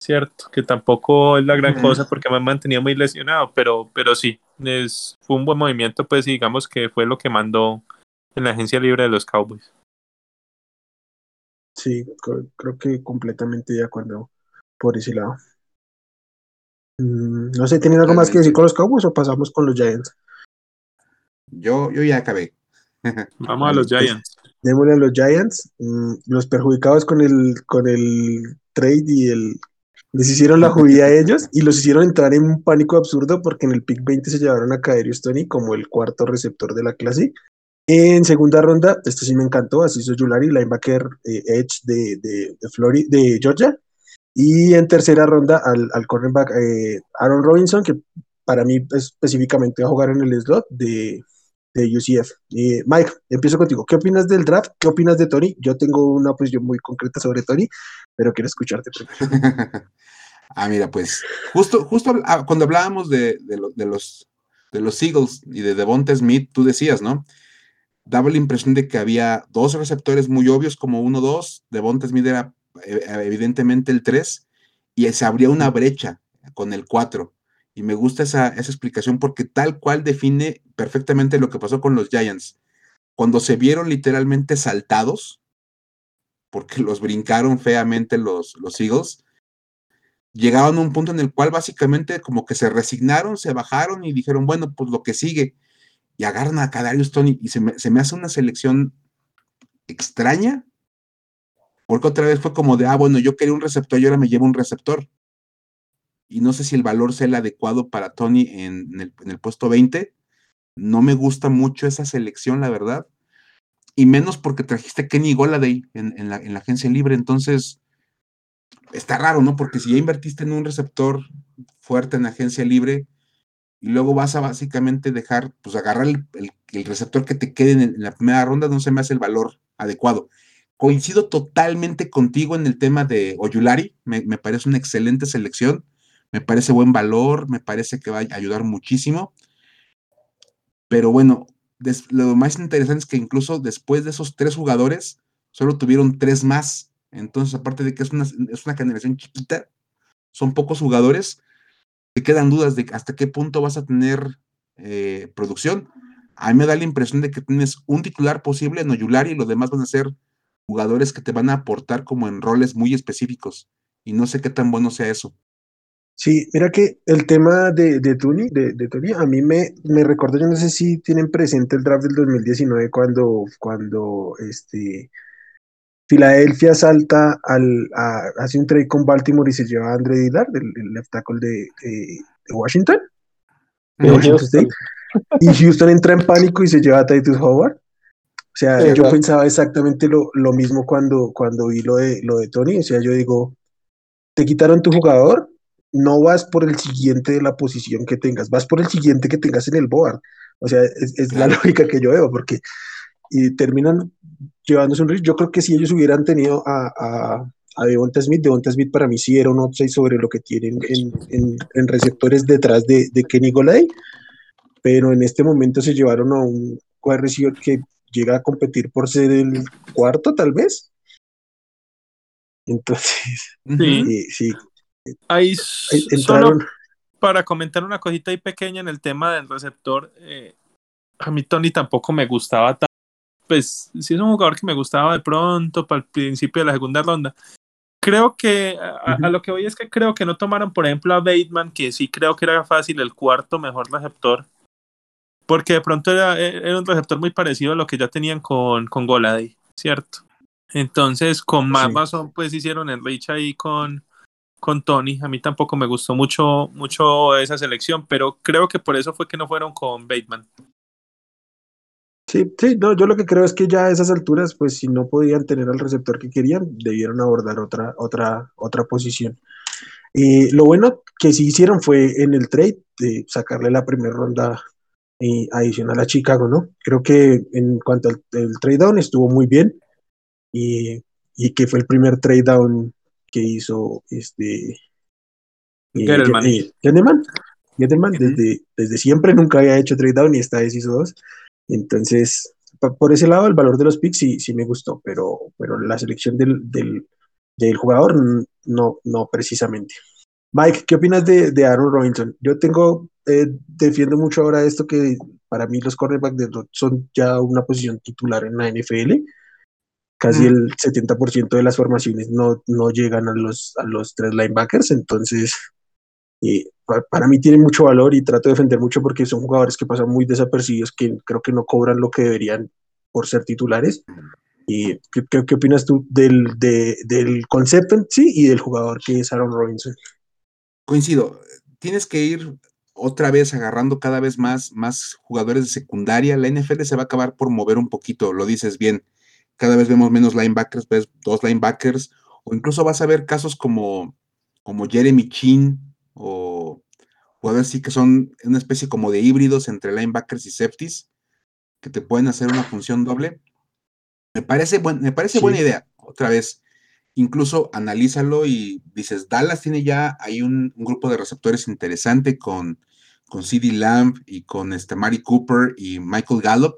cierto, que tampoco es la gran cosa porque me mantenía muy lesionado, pero, pero sí, es, fue un buen movimiento, pues digamos que fue lo que mandó en la agencia libre de los Cowboys. Sí, creo que completamente de acuerdo por ese lado. Mm, no sé, ¿tienen algo más que decir con los Cowboys o pasamos con los Giants? Yo, yo ya acabé. [LAUGHS] Vamos a los pues, Giants. démosle a los Giants. Mm, los perjudicados con el, con el trade y el. Les hicieron la judía a ellos y los hicieron entrar en un pánico absurdo porque en el pick 20 se llevaron a Kaderius Tony como el cuarto receptor de la clase. En segunda ronda, esto sí me encantó, así hizo Julari, linebacker eh, Edge de, de, de, de Georgia. Y en tercera ronda al, al cornerback eh, Aaron Robinson, que para mí específicamente va a jugar en el slot de, de UCF. Mike, empiezo contigo. ¿Qué opinas del draft? ¿Qué opinas de Tony? Yo tengo una posición muy concreta sobre Tony, pero quiero escucharte primero. [LAUGHS] Ah, mira, pues, justo, justo ah, cuando hablábamos de, los, de los Eagles y de Devonta Smith, tú decías, ¿no? Daba la impresión de que había dos receptores muy obvios, como uno, dos. Devonta Smith era eh, evidentemente el 3, y se abría una brecha con el 4. Y me gusta esa, esa explicación porque tal cual define perfectamente lo que pasó con los Giants. Cuando se vieron literalmente saltados, porque [LAUGHS] los brincaron feamente los, los Eagles, llegaron a un punto en el cual básicamente como que se resignaron, se bajaron y dijeron, bueno, pues lo que sigue. Y agarran a Kadarius Tony y se me, se me hace una selección extraña, porque otra vez fue como de, ah, bueno, yo quería un receptor y ahora me llevo un receptor. Y no sé si el valor sea el adecuado para Tony en, el, en el puesto 20. No me gusta mucho esa selección, la verdad y menos porque trajiste Kenny Goladay en, en, la, en, la, agencia libre. Entonces, está raro, ¿no? Porque si ya invertiste en un receptor fuerte en agencia libre y luego vas a básicamente dejar, pues agarrar el, el, receptor que te quede en, la primera ronda, no se me hace el valor adecuado. Coincido totalmente contigo en el tema de Oyulari, me, parece una excelente selección, me parece buen valor, me parece que va a ayudar muchísimo. Pero bueno, lo más interesante es que incluso después de esos tres jugadores, solo tuvieron tres más. Entonces, aparte de que es una, es una generación chiquita, son pocos jugadores, te quedan dudas de hasta qué punto vas a tener eh, producción. A mí me da la impresión de que tienes un titular posible en Oyulari y los demás van a ser jugadores que te van a aportar como en roles muy específicos. Y no sé qué tan bueno sea eso. Sí, mira que el tema de, de Tony, de, de Tony, a mí me, me recuerdo, yo no sé si tienen presente el draft del 2019 cuando, cuando este, Filadelfia salta al, a, hace un trade con Baltimore y se lleva a Andre Dillard, el, el left tackle de, de, Washington, de Washington State, y Houston entra en pánico y se lleva a Titus Howard. O sea, sí, yo pensaba exactamente lo, lo mismo cuando, cuando vi lo de, lo de Tony, o sea, yo digo, te quitaron tu jugador, no vas por el siguiente de la posición que tengas, vas por el siguiente que tengas en el board. O sea, es, es la lógica que yo veo, porque y terminan llevándose un risk. Yo creo que si ellos hubieran tenido a, a, a Devonta Smith, Devonta Smith para mí sí era un upside sobre lo que tienen en, en, en receptores detrás de, de, Kenny Golay, pero en este momento se llevaron a un wide receiver que llega a competir por ser el cuarto, tal vez. Entonces, sí, [LAUGHS] sí Ahí entraron. Solo para comentar una cosita ahí pequeña en el tema del receptor, eh, a mí Tony tampoco me gustaba tanto. Pues sí es un jugador que me gustaba de pronto para el principio de la segunda ronda. Creo que a, uh -huh. a, lo que voy es que creo que no tomaron, por ejemplo, a Bateman, que sí creo que era fácil el cuarto mejor receptor, porque de pronto era, era un receptor muy parecido a lo que ya tenían con, con Goladay, ¿cierto? Entonces, con más sí. razón, pues hicieron el reach ahí con, con Tony. A mí tampoco me gustó mucho, mucho esa selección, pero creo que por eso fue que no fueron con Bateman. Sí, sí, no, yo lo que creo es que ya a esas alturas, pues si no podían tener al receptor que querían, debieron abordar otra, otra, otra posición. Eh, lo bueno que sí hicieron fue en el trade de sacarle la primera ronda eh, adicional a Chicago, ¿no? Creo que en cuanto al trade down estuvo muy bien y, y que fue el primer trade down que hizo este Gettleman. Eh, Gettleman, Gettleman uh -huh. desde, desde siempre nunca había hecho trade down y esta vez hizo dos. Entonces, por ese lado, el valor de los picks sí, sí me gustó, pero, pero la selección del, del, del jugador no, no precisamente. Mike, ¿qué opinas de, de Aaron Robinson? Yo tengo, eh, defiendo mucho ahora esto que para mí los cornerbacks son ya una posición titular en la NFL casi mm. el 70% de las formaciones no, no llegan a los, a los tres linebackers, entonces eh, para, para, mí tiene mucho valor y trato de defender mucho porque son jugadores que pasan muy desapercibidos, que creo que no cobran lo que deberían por ser titulares. ¿Y qué, qué, qué opinas tú del, de, del concepto en sí y del jugador que es Aaron Robinson? Coincido, tienes que ir otra vez agarrando cada vez más, más jugadores de secundaria. La NFL se va a acabar por mover un poquito, lo dices bien cada vez vemos menos linebackers, ves dos linebackers, o incluso vas a ver casos como, como Jeremy Chin, o jugadores sí que son una especie como de híbridos entre linebackers y safeties, que te pueden hacer una función doble. Me parece, buen, me parece sí. buena idea, otra vez. Incluso analízalo y dices, Dallas tiene ya hay un, grupo de receptores interesante con, con CD Lamb y con este Mari Cooper y Michael Gallup.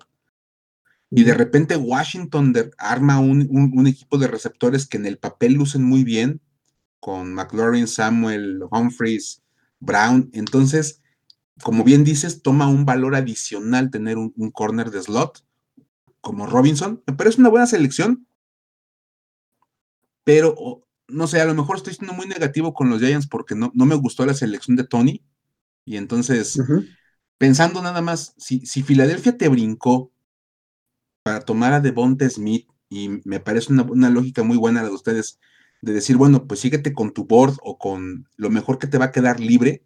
Y de repente Washington arma un, equipo de receptores que en el papel lucen muy bien, con McLaurin, Samuel, Humphreys, Brown. Entonces, como bien dices, toma un valor adicional tener un, un corner de slot como Robinson. Me parece una buena selección, pero no sé, a lo mejor estoy siendo muy negativo con los Giants porque no, no me gustó la selección de Tony. Y entonces, pensando nada más, si, si, Filadelfia te brincó para tomar a Devonta Smith, y me parece una, una, lógica muy buena la de ustedes, de decir, bueno, pues síguete con tu board o con lo mejor que te va a quedar libre.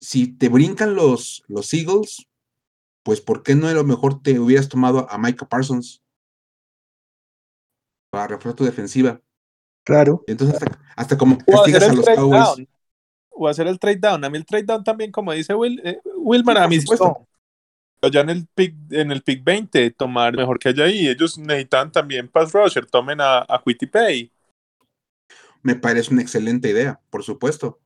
Si te brincan los, los Eagles, pues ¿por qué no a lo mejor te hubieras tomado a Micah Parsons? Para reforzar tu defensiva. Claro. Entonces, hasta, como castigas a los Cowboys. O hacer el trade down. A mí el trade down también, como dice Will, eh, Wilman, a mí ya en el pick en el pick 20 tomar mejor que haya ahí ellos necesitan también pass rusher tomen a, a Pay me parece una excelente idea por supuesto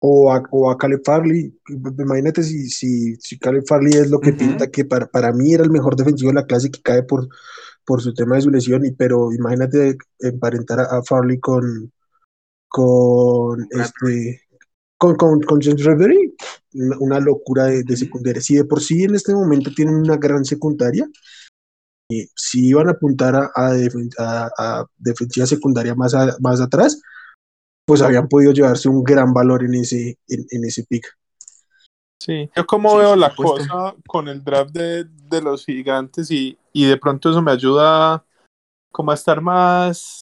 o a, o a Caleb Farley imagínate si, si, si Caleb Farley es lo que pinta que para, para mí era el mejor defensivo de la clase que cae por por su tema de su lesión, y, pero imagínate emparentar a, Farley con con este con, con, con James Reverie, una, locura de, secundaria. Si de por sí en este momento tienen una gran secundaria, y si iban a apuntar a, a, defensiva secundaria más, más atrás, pues habían podido llevarse un gran valor en ese, en ese pick. Sí, yo como veo la cosa con el draft de, de los gigantes y, y, de pronto eso me ayuda como a estar más,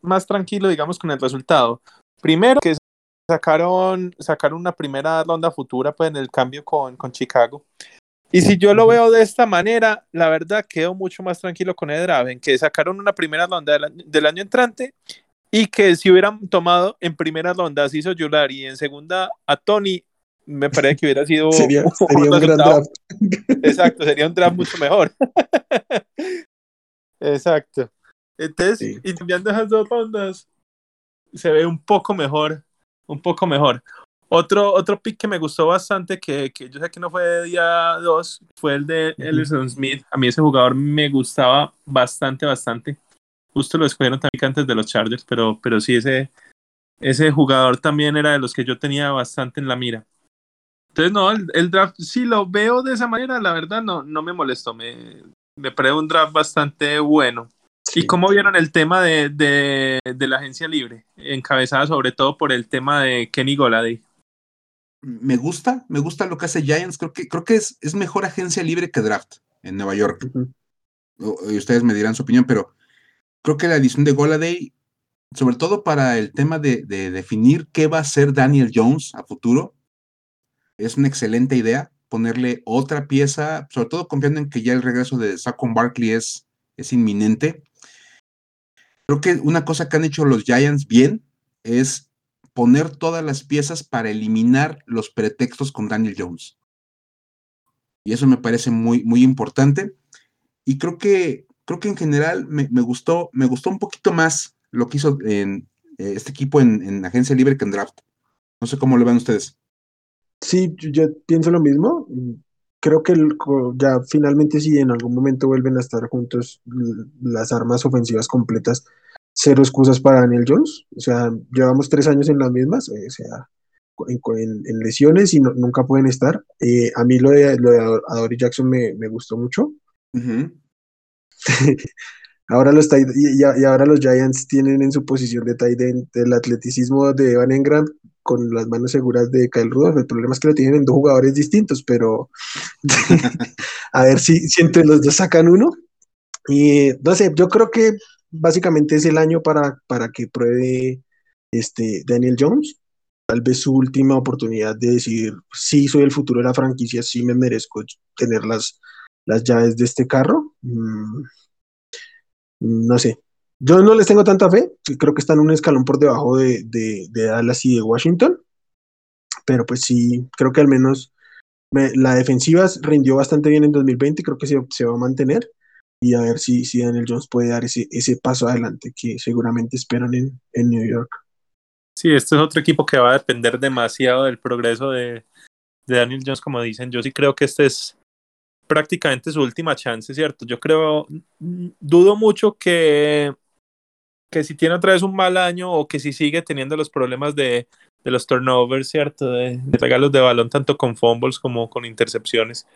más tranquilo, digamos, con el resultado. Primero que sacaron, sacaron una primera ronda futura pues en el cambio con, con Chicago. Y si yo lo veo de esta manera, la verdad quedo mucho más tranquilo con el draft, en que sacaron una primera ronda del año, del año entrante y que si hubieran tomado en primera ronda a Ciso y en segunda a Tony, me parece que hubiera sido [LAUGHS] sería, un, gran draft. [LAUGHS] Exacto, sería un draft mucho mejor. [LAUGHS] Exacto. Entonces, y cambiando esas dos rondas, se ve un poco mejor, un poco mejor. Otro, otro pick que me gustó bastante, que, que yo sé que no fue de día 2, fue el de Ellison Smith. A mí ese jugador me gustaba bastante, bastante. Justo lo escogieron también antes de los Chargers, pero, pero sí, ese, ese jugador también era de los que yo tenía bastante en la mira. Entonces, no, el, draft, si lo veo de esa manera, la verdad no, no me molestó. Me, me parece un draft bastante bueno. ¿Y cómo vieron el tema de, de, de, la agencia libre? Encabezada sobre todo por el tema de Kenny Golady. Me gusta, me gusta lo que hace Giants. Creo que, creo que es, es mejor agencia libre que draft en Nueva York. y ustedes me dirán su opinión, pero creo que la edición de Goladay, sobre todo para el tema de, de definir qué va a ser Daniel Jones a futuro, es una excelente idea ponerle otra pieza, sobre todo confiando en que ya el regreso de Saquon Barkley es, es inminente. Creo que una cosa que han hecho los Giants bien es poner todas las piezas para eliminar los pretextos con Daniel Jones. Y eso me parece muy, muy importante. Y creo que, creo que en general me, gustó, me gustó un poquito más lo que hizo en, eh, este equipo en, en agencia libre que en draft. No sé cómo lo ven ustedes. Sí, yo pienso lo mismo. Creo que ya finalmente si en algún momento vuelven a estar juntos las armas ofensivas completas, cero excusas para Daniel Jones. O sea, llevamos tres años en las mismas, eh, o sea, en, lesiones y nunca pueden estar. Eh, a mí lo de, lo de Adoree Jackson me, me gustó mucho. [LAUGHS] ahora los y, y, ahora los Giants tienen en su posición de tight end el atleticismo de Evan Engram con las manos seguras de Kyle Rudolph. El problema es que lo tienen en dos jugadores distintos, pero [LAUGHS] a ver si, entre los dos sacan uno. Y no sé, yo creo que básicamente es el año para, para que pruebe este Daniel Jones. Tal vez su última oportunidad de decir, sí, soy el futuro de la franquicia, sí me merezco tener las, las llaves de este carro. Mm, no sé, yo no les tengo tanta fe, creo que están un escalón por debajo de, de, Dallas y de Washington, pero pues sí, creo que al menos la defensiva rindió bastante bien en 2020, creo que se, se va a mantener. y a ver si, si Daniel Jones puede dar ese, ese paso adelante que seguramente esperan en, en New York. Sí, este es otro equipo que va a depender demasiado del progreso de, de Daniel Jones, como dicen. Yo sí creo que este es prácticamente su última chance, ¿cierto? Yo creo, dudo mucho que, que si tiene otra vez un mal año o que si sigue teniendo los problemas de, de los turnovers, ¿cierto? De, de, regalos de balón tanto con fumbles como con intercepciones.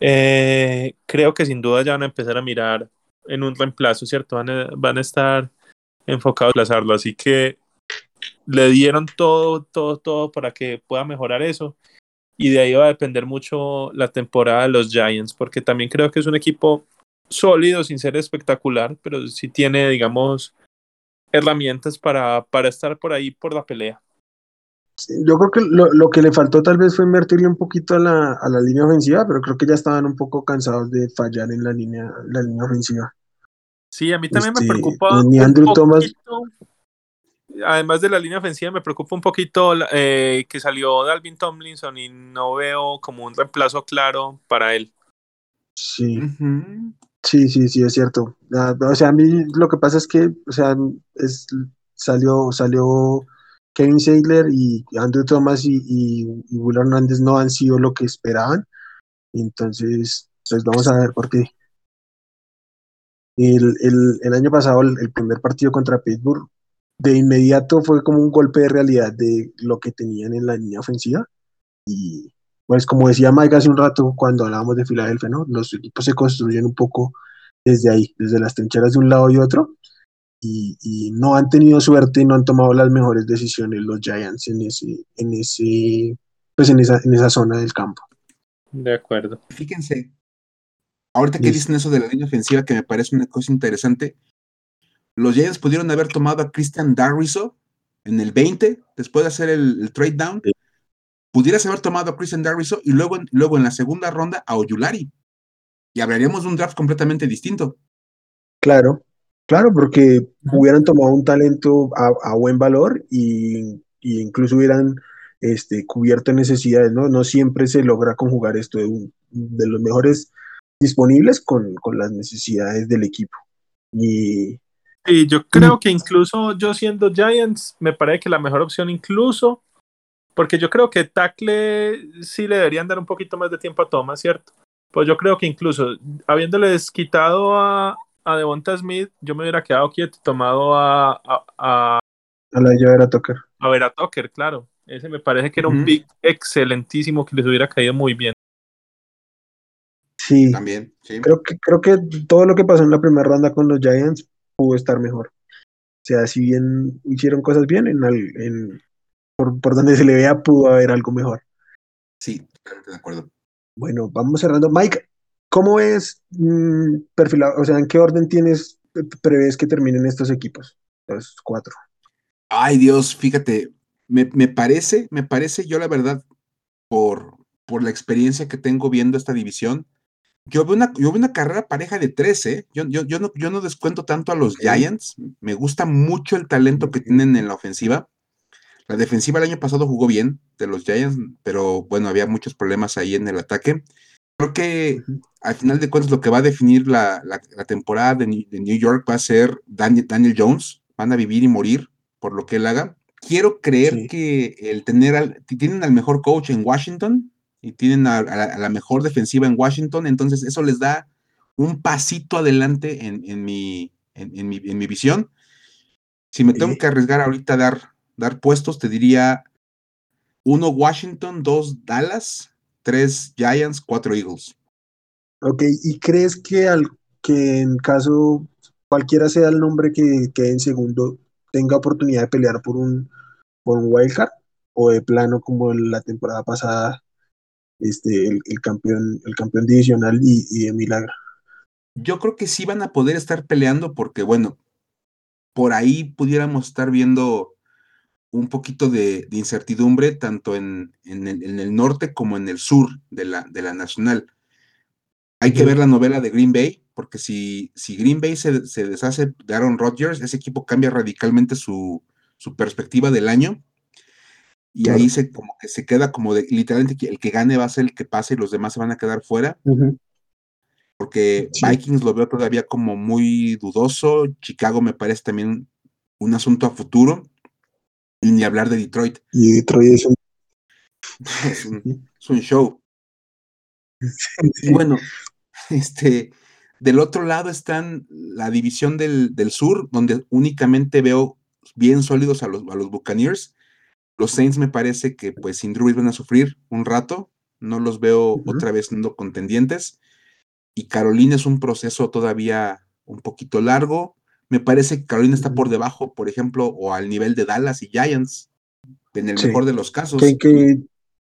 Eh, creo que sin duda ya van a empezar a mirar en un reemplazo, ¿cierto? Van a, van a estar enfocados en reemplazarlo, así que le dieron todo, todo, todo para que pueda mejorar eso. Y de ahí va a depender mucho la temporada de los Giants, porque también creo que es un equipo sólido, sin ser espectacular, pero sí tiene, digamos, herramientas para, para estar por ahí por la pelea. Yo creo que lo, lo, que le faltó tal vez fue invertirle un poquito a la, a la, línea ofensiva, pero creo que ya estaban un poco cansados de fallar en la línea, la línea ofensiva. Sí, a mí también este, me preocupa. Ni Andrew un Thomas. Además de la línea ofensiva, me preocupa un poquito eh, que salió Dalvin Tomlinson y no veo como un reemplazo claro para él. Sí. Uh -huh. Sí, sí, sí, es cierto. O sea, a mí lo que pasa es que, o sea, es, salió, salió Kevin Seidler y Andrew Thomas y, y, y, Will Hernández no han sido lo que esperaban. Entonces, pues vamos a ver por qué. El, el, el año pasado, el, el, primer partido contra Pittsburgh, de inmediato fue como un golpe de realidad de lo que tenían en la línea ofensiva. Y pues como decía Mike hace un rato cuando hablábamos de Filadelfia, ¿no? Los equipos se construyen un poco desde ahí, desde las trincheras de un lado y otro y, y, no han tenido suerte y no han tomado las mejores decisiones los Giants en ese, en ese, pues en esa, en esa zona del campo. De acuerdo. Fíjense, ahorita que dicen eso de la línea ofensiva, que me parece una cosa interesante, los Giants pudieron haber tomado a Christian Darriso en el 20, después de hacer el, el trade down, sí. Pudieras haber tomado a Christian Darriso y luego, luego en la segunda ronda a Oyulari. Y hablaríamos de un draft completamente distinto. Claro, Claro, porque hubieran tomado un talento a, a buen valor y, y, incluso hubieran este, cubierto necesidades, ¿no? No siempre se logra conjugar esto de, un, de los mejores disponibles con, con, las necesidades del equipo. Y, y yo creo que incluso yo siendo Giants, me parece que la mejor opción incluso, porque yo creo que tackle sí le deberían dar un poquito más de tiempo a Thomas, ¿cierto? Pues yo creo que incluso habiéndoles quitado a, a Devonta Smith, yo me hubiera quedado quieto, tomado a. A, a, a la de a Tucker. A ver a Tucker, claro. Ese me parece que era uh -huh. un pick excelentísimo que les hubiera caído muy bien. Sí. También, sí. Creo que, creo que todo lo que pasó en la primera ronda con los Giants pudo estar mejor. O sea, si bien hicieron cosas bien, en, en por, por donde se le vea pudo haber algo mejor. Sí, de acuerdo. Bueno, vamos cerrando. Mike, ¿Cómo es mmm, perfilado? O sea, ¿en qué orden tienes, prevés que terminen estos equipos? Los cuatro. Ay, Dios, fíjate, me, me parece, me parece, yo la verdad, por, por la experiencia que tengo viendo esta división, yo veo una, yo veo una carrera pareja de 13, ¿eh? yo, yo, yo, no, yo no descuento tanto a los. Giants, me gusta mucho el talento que tienen en la ofensiva. La defensiva el año pasado jugó bien de los Giants, pero bueno, había muchos problemas ahí en el ataque creo que al final de cuentas lo que va a definir la, la, la temporada de, de, New York va a ser Daniel, Daniel, Jones. Van a vivir y morir por lo que él haga. Quiero creer sí. que el tener al, tienen al mejor coach en Washington y tienen a, a, la, a, la, mejor defensiva en Washington, entonces eso les da un pasito adelante en, en, mi, en mi, mi, visión. Si me tengo que arriesgar ahorita a dar, dar puestos, te diría uno Washington, dos Dallas, tres Giants, cuatro Eagles. Ok, ¿y crees que, al, que en caso cualquiera sea el nombre que quede en segundo, tenga oportunidad de pelear por un, por un wildcard? ¿O de plano como la temporada pasada, este, el, el campeón, el campeón divisional y, y, de milagro? Yo creo que sí van a poder estar peleando porque, bueno, por ahí pudiéramos estar viendo un poquito de, de incertidumbre tanto en, en, el, en, el, norte como en el sur de la, de la nacional. Hay que ver la novela de Green Bay, porque si, si Green Bay se, se, deshace de Aaron Rodgers, ese equipo cambia radicalmente su, su perspectiva del año. Y claro. ahí se, como que se queda como de literalmente el que gane va a ser el que pase y los demás se van a quedar fuera. Uh -huh. porque Vikings lo veo todavía como muy dudoso, Chicago me parece también un asunto a futuro, y ni hablar de Detroit. Y Detroit es un, [LAUGHS] es un, show. bueno, [LAUGHS] este, del otro lado están la división del, sur, donde únicamente veo bien sólidos a los, a los Buccaneers. Los Saints me parece que pues sin Drew van a sufrir un rato, no los veo otra vez siendo contendientes. Y Carolina es un proceso todavía un poquito largo. Me parece que Carolina está por debajo, por ejemplo, o al nivel de Dallas y Giants, en el mejor de los casos. Que,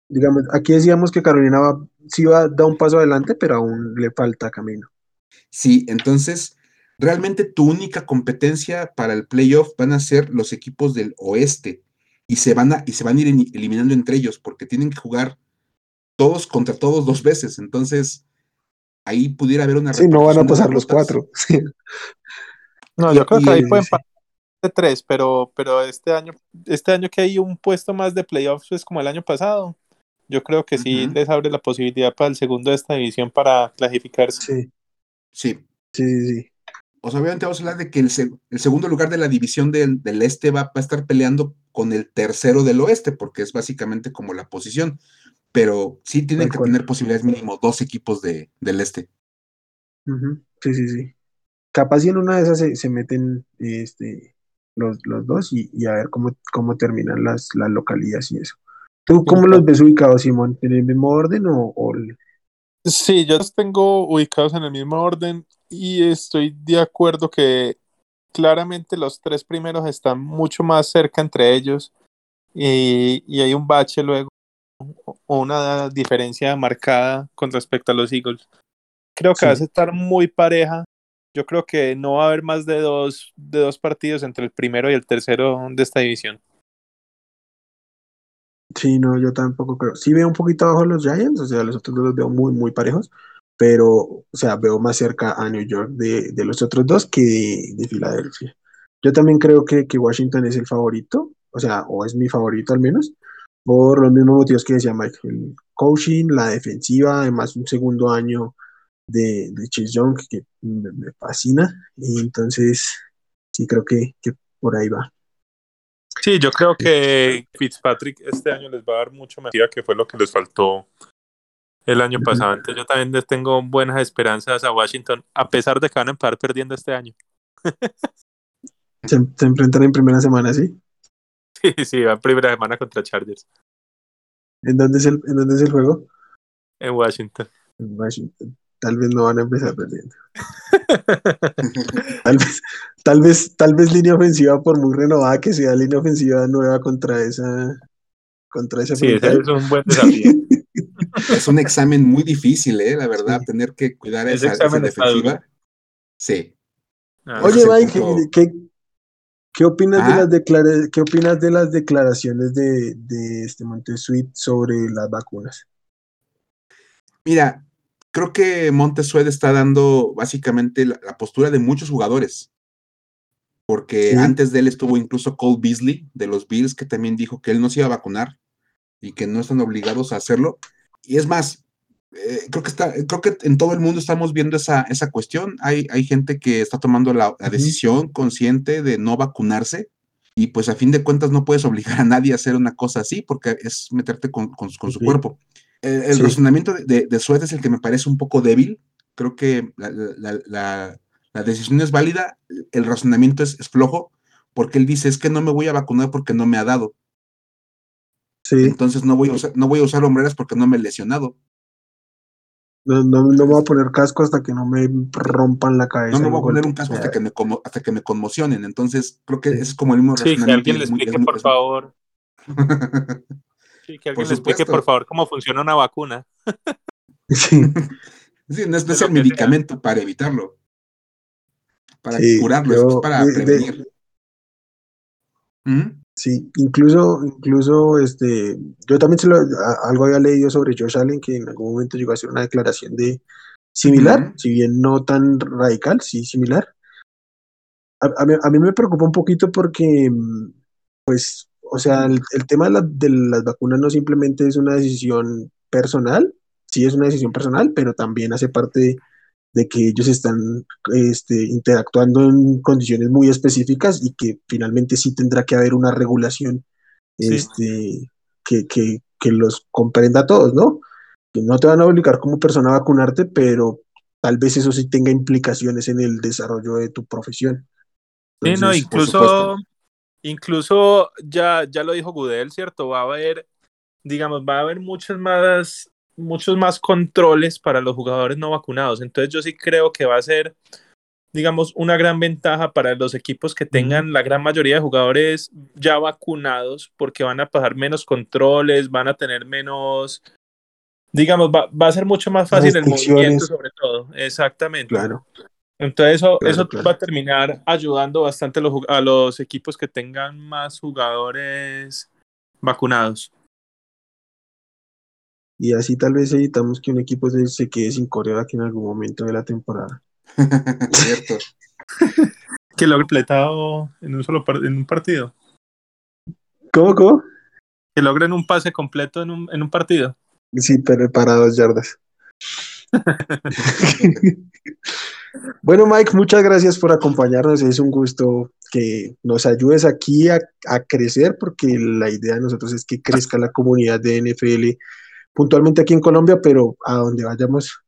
digamos, aquí decíamos que Carolina va, sí va a dar un paso adelante, pero aún le falta camino. Sí, entonces, realmente tu única competencia para el playoff van a ser los equipos del oeste y se van a, y se van a ir eliminando entre ellos porque tienen que jugar todos contra todos dos veces. Entonces, ahí pudiera haber una. Sí, no van a pasar los cuatro. [LAUGHS] No, yo creo que ahí pueden pasar de tres, pero, pero este año, este año que hay un puesto más de playoffs es como el año pasado. Yo creo que sí les abre la posibilidad para el segundo de esta división para clasificarse. Sí. Sí. Sí, sí. O sea, obviamente vamos a hablar de que el, segundo lugar de la división del, este va, a estar peleando con el tercero del oeste, porque es básicamente como la posición. Pero sí tienen que tener posibilidades mínimo dos equipos de, del este. Sí, sí, sí. Capaz y en una de esas se, meten este, los, los dos y, a ver cómo, cómo terminan las, las localidades y eso. ¿Tú cómo los ves ubicados, Simón? ¿En el mismo orden o, o Sí, yo los tengo ubicados en el mismo orden y estoy de acuerdo que claramente los tres primeros están mucho más cerca entre ellos y, hay un bache luego o una diferencia marcada con respecto a los Eagles. Creo que va a estar muy pareja. Yo creo que no va a haber más de dos, de dos partidos entre el primero y el tercero de esta división. Sí, no, yo tampoco creo. Sí veo un poquito abajo los Giants, o sea, los otros dos los veo muy, muy parejos, pero, o sea, veo más cerca a New York de, de los otros dos que de, Filadelfia. Yo también creo que, que, Washington es el favorito, o sea, o es mi favorito al menos, por los mismos motivos que decía Mike, el coaching, la defensiva, además un segundo año de, de Chase Young que me, me, fascina, y entonces sí creo que, que por ahí va. Sí, yo creo que Fitzpatrick este año les va a dar mucho más que fue lo que les faltó el año pasado. Entonces yo también les tengo buenas esperanzas a Washington, a pesar de que van a empezar perdiendo este año. [LAUGHS] se, enfrentan en primera semana, ¿sí? [LAUGHS] Sí, sí, va en primera semana contra Chargers. ¿En dónde es el, en dónde es el juego? En Washington. En Washington tal vez no van a empezar perdiendo. [LAUGHS] tal vez, tal vez, tal vez línea ofensiva, por muy renovada que sea línea ofensiva nueva contra esa, contra esa Sí, ese es un buen desafío. [LAUGHS] es un examen muy difícil, eh, la verdad, tener que cuidar esa, esa, defensiva. Sí. Ah, Oye, Mike, ¿qué, qué, opinas de ah. las ¿qué opinas de las declaraciones de, de este Montesuit sobre las vacunas? Mira, creo que Montesued está dando básicamente la, postura de muchos jugadores. Porque antes de él estuvo incluso Cole Beasley de los Bills, que también dijo que él no se iba a vacunar y que no están obligados a hacerlo. Y es más, eh, creo, que está, creo que en todo el mundo estamos viendo esa, esa cuestión. Hay, hay gente que está tomando la, decisión consciente de no vacunarse y pues a fin de cuentas no puedes obligar a nadie a hacer una cosa así porque es meterte con, su cuerpo. El, razonamiento de, de, Suez es el que me parece un poco débil. Creo que la, decisión es válida, el razonamiento es, flojo, porque él dice, es que no me voy a vacunar porque no me ha dado. Sí. Entonces no voy a usar, no voy a usar hombreras porque no me he lesionado. No, no, no, voy a poner casco hasta que no me rompan la cabeza. No me voy a poner un casco hasta que me, hasta que me conmocionen. Entonces, creo que es como el mismo sí, Que alguien le explique, por favor. [LAUGHS] que alguien le explique, por favor, cómo funciona una vacuna. [LAUGHS] sí. no es, el medicamento para evitarlo. Para curarlo, es para prevenir. ¿Mm? Sí, incluso, incluso, este, yo también se lo, algo había leído sobre Josh Allen que en algún momento llegó a hacer una declaración de similar, si bien no tan radical, sí similar. A, mí, a, mí, me preocupa un poquito porque, pues, o sea, el, tema de, las vacunas no simplemente es una decisión personal, sí es una decisión personal, pero también hace parte de que ellos están este, interactuando en condiciones muy específicas y que finalmente sí tendrá que haber una regulación este, que, que, que, los comprenda a todos, ¿no? Que no te van a obligar como persona a vacunarte, pero tal vez eso sí tenga implicaciones en el desarrollo de tu profesión. sí, no, incluso, incluso ya, ya lo dijo Gudel, ¿cierto? Va a haber, digamos, va a haber muchas más muchos más controles para los jugadores no vacunados. Entonces yo sí creo que va a ser, digamos, una gran ventaja para los equipos que tengan la gran mayoría de jugadores ya vacunados porque van a pasar menos controles, van a tener menos, digamos, va, a ser mucho más fácil el movimiento sobre todo. Exactamente. Claro. Entonces eso, eso va a terminar ayudando bastante a los, a los equipos que tengan más jugadores vacunados. Y así tal vez evitamos que un equipo se, quede sin coreback en algún momento de la temporada. [LAUGHS] Cierto. [LAUGHS] que lo ha completado en un solo en un partido. ¿Cómo, cómo? Que logren un pase completo en un, en un partido. Sí, pero para dos yardas. [LAUGHS] bueno, Mike, muchas gracias por acompañarnos. Es un gusto que nos ayudes aquí a, a, crecer, porque la idea de nosotros es que crezca la comunidad de NFL puntualmente aquí en Colombia, pero a donde vayamos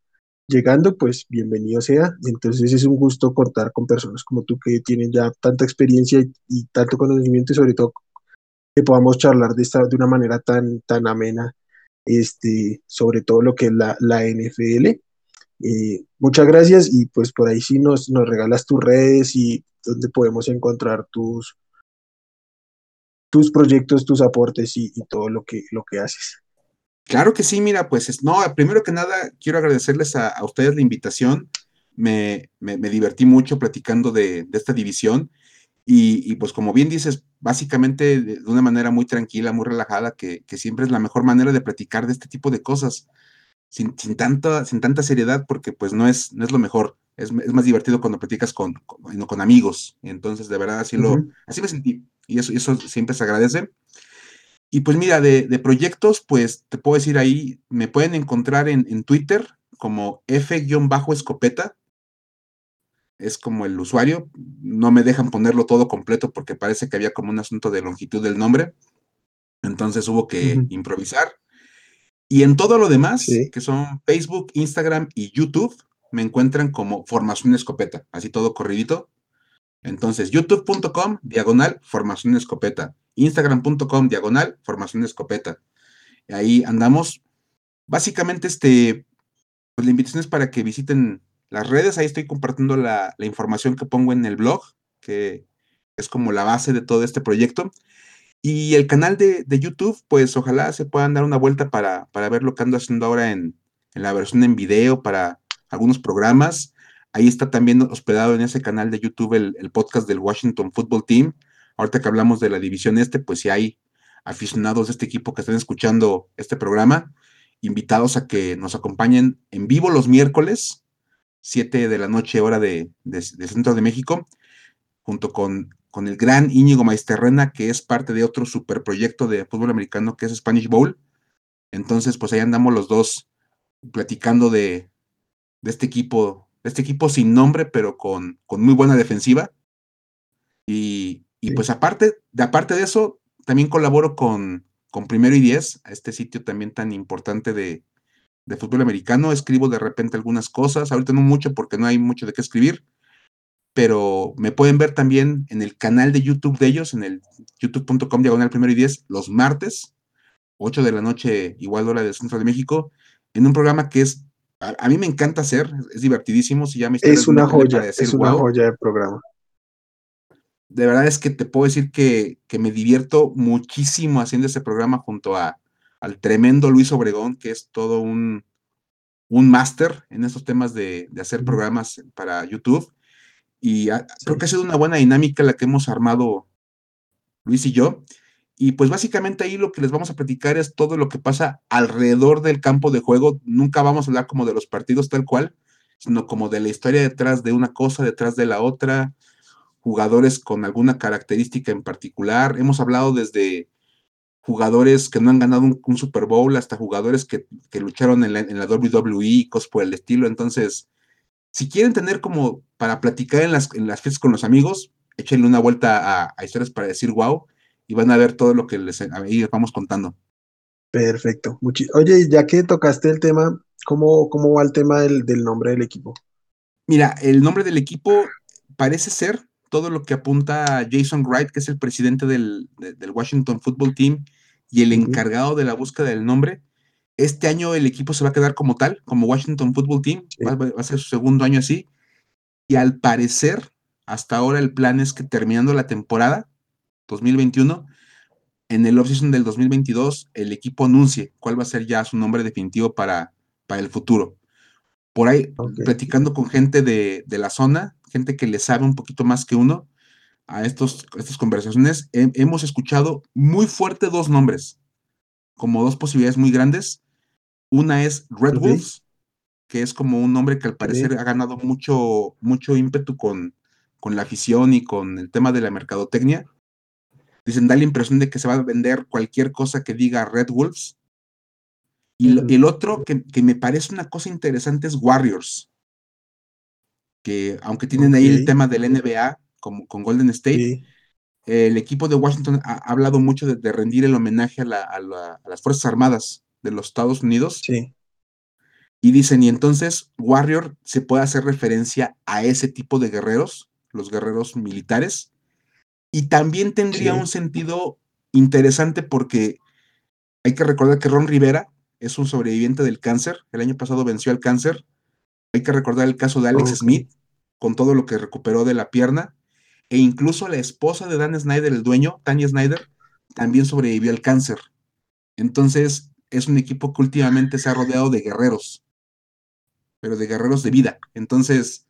llegando, pues bienvenido sea. Entonces es un gusto contar con personas como tú que tienen ya tanta experiencia y, tanto conocimiento y sobre todo que podamos charlar de, esta, de una manera tan, tan amena este, sobre todo lo que es la, la NFL. Eh, muchas gracias y pues por ahí sí nos, nos regalas tus redes y donde podemos encontrar tus, tus proyectos, tus aportes y, todo lo que, lo que haces. Claro que sí, mira, pues no, primero que nada quiero agradecerles a, ustedes la invitación. Me, me, divertí mucho platicando de, esta división y, pues como bien dices, básicamente de, una manera muy tranquila, muy relajada, que, siempre es la mejor manera de platicar de este tipo de cosas, sin, sin, tanta, sin tanta seriedad, porque pues no es, no es lo mejor. Es, es más divertido cuando platicas con, con, amigos. Entonces, de verdad, así, lo, así me sentí. Y eso, eso siempre se agradece. Y pues mira, de, proyectos, pues te puedo decir ahí, me pueden encontrar en, Twitter como F-escopeta. Es como el usuario. No me dejan ponerlo todo completo porque parece que había como un asunto de longitud del nombre. Entonces hubo que improvisar. Y en todo lo demás, que son Facebook, Instagram y YouTube, me encuentran como Formación Escopeta, así todo corridito. Entonces, youtube.com, diagonal, Formación Escopeta instagram.com diagonal formación escopeta. Ahí andamos. Básicamente, este, pues la invitación es para que visiten las redes. Ahí estoy compartiendo la, información que pongo en el blog, que es como la base de todo este proyecto. Y el canal de, YouTube, pues ojalá se puedan dar una vuelta para, para ver lo que ando haciendo ahora en, la versión en video para algunos programas. Ahí está también hospedado en ese canal de YouTube el, podcast del Washington Football Team Ahorita que hablamos de la división este, pues si hay aficionados de este equipo que estén escuchando este programa, invitados a que nos acompañen en vivo los miércoles, 7 de la noche, hora de, Centro de México, junto con, con el gran Íñigo Maisterrena, que es parte de otro superproyecto de fútbol americano que es Spanish Bowl. Entonces, pues ahí andamos los dos platicando de, de este equipo, de este equipo sin nombre, pero con, con muy buena defensiva. Y, y pues aparte de, aparte de eso, también colaboro con, con Primero y Diez, a este sitio también tan importante de, fútbol americano. Escribo de repente algunas cosas, ahorita no mucho porque no hay mucho de qué escribir, pero me pueden ver también en el canal de YouTube de ellos, en el youtube.com diagonal primero y diez, los martes, 8 de la noche, igual hora del centro de México, en un programa que es, a, mí me encanta hacer, es divertidísimo, se llama Es una joya, es una joya de programa. De verdad es que te puedo decir que, me divierto muchísimo haciendo este programa junto a, al tremendo Luis Obregón, que es todo un, un máster en estos temas de, hacer programas para YouTube. Y creo que ha sido una buena dinámica la que hemos armado Luis y yo. Y pues básicamente ahí lo que les vamos a platicar es todo lo que pasa alrededor del campo de juego. Nunca vamos a hablar como de los partidos tal cual, sino como de la historia detrás de una cosa, detrás de la otra, jugadores con alguna característica en particular. Hemos hablado desde jugadores que no han ganado un, Super Bowl hasta jugadores que, lucharon en la, WWE y cosas por el estilo. Entonces, Si quieren tener como para platicar en las, en las fiestas con los amigos, échenle una vuelta a, historias para decir wow y van a ver todo lo que les, vamos contando. Perfecto. Oye, ya que tocaste el tema, ¿cómo, cómo va el tema del, nombre del equipo? Mira, el nombre del equipo parece ser todo lo que apunta Jason Wright, que es el presidente del, Washington Football Team y el encargado de la búsqueda del nombre. Este año el equipo se va a quedar como tal, como Washington Football Team, va, a ser su segundo año así. Y al parecer, hasta ahora el plan es que terminando la temporada 2021, en el offseason del 2022, el equipo anuncie cuál va a ser ya su nombre definitivo para, para el futuro. Por ahí, platicando con gente de, la zona, gente que le sabe un poquito más que uno, a estos, estas conversaciones, hemos escuchado muy fuerte dos nombres, como dos posibilidades muy grandes. Una es Red Wolves, que es como un nombre que al parecer ha ganado mucho, mucho ímpetu con, con la afición y con el tema de la mercadotecnia. Dicen, da la impresión de que se va a vender cualquier cosa que diga Red Wolves. Y el otro que, me parece una cosa interesante es Warriors, que aunque tienen ahí el tema del NBA como con Golden State, el equipo de Washington ha, hablado mucho de, rendir el homenaje a, las Fuerzas Armadas de los Estados Unidos. Sí. Y dicen, y entonces Warrior se puede hacer referencia a ese tipo de guerreros los guerreros militares. Y también tendría un sentido interesante porque hay que recordar que Ron Rivera es un sobreviviente del cáncer. El año pasado venció al cáncer. Hay que recordar el caso de Alex Smith, con todo lo que recuperó de la pierna. E incluso la esposa de Dan Snyder, el dueño, Tanya Snyder, también sobrevivió al cáncer. Entonces, es un equipo que últimamente se ha rodeado de guerreros, pero de guerreros de vida. Entonces,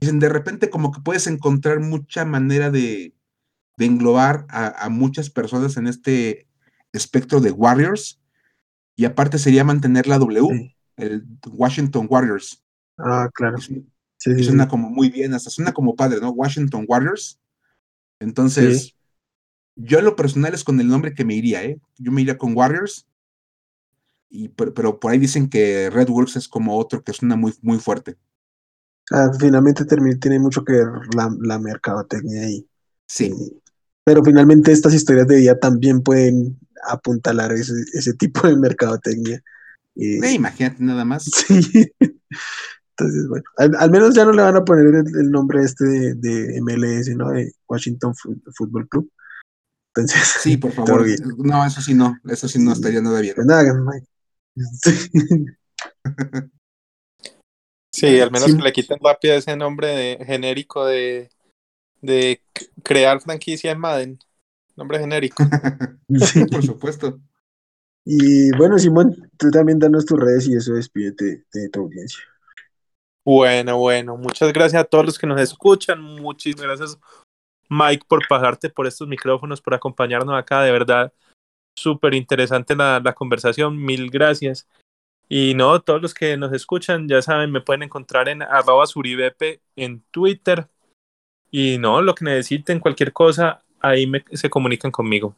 Dicen, de repente como que puedes encontrar mucha manera de, englobar a, muchas personas en este espectro de Warriors. Y aparte sería mantener la W, el Washington Warriors. Ah, claro. suena como muy bien, hasta suena como padre, ¿no? Washington Warriors. Entonces, yo en lo personal es con el nombre que me iría, ¿eh? Yo me iría con Warriors. Y, pero, pero por ahí dicen que Red Wolves es como otro que suena muy, muy fuerte. Ah, finalmente tiene mucho que ver la, la mercadotecnia ahí. Sí. Pero finalmente estas historias de vida también pueden apuntalar ese, ese tipo de mercadotecnia. Eh, imagínate nada más. [LAUGHS] Sí. Entonces, bueno, al, menos ya no le van a poner el, nombre este de, MLS, ¿no? De Washington Football Club. Entonces, sí, por [LAUGHS] favor. No, eso sí no, eso sí no estaría nada bien. Pues nada, Sí, al menos que le quiten rápido ese nombre de, genérico de, de crear franquicia en Madden. Nombre genérico. [LAUGHS] sí, por supuesto. Y bueno, Simón, tú también danos tus redes y eso despídete de tu audiencia. Bueno, bueno, muchas gracias a todos los que nos escuchan. Muchísimas gracias, Mike, por pagarte por estos micrófonos, por acompañarnos acá. De verdad, súper interesante la, la conversación. Mil gracias. Y no, todos los que nos escuchan, ya saben, me pueden encontrar en arroba suribepe en Twitter. Y no, lo que necesiten, cualquier cosa, ahí se comunican conmigo.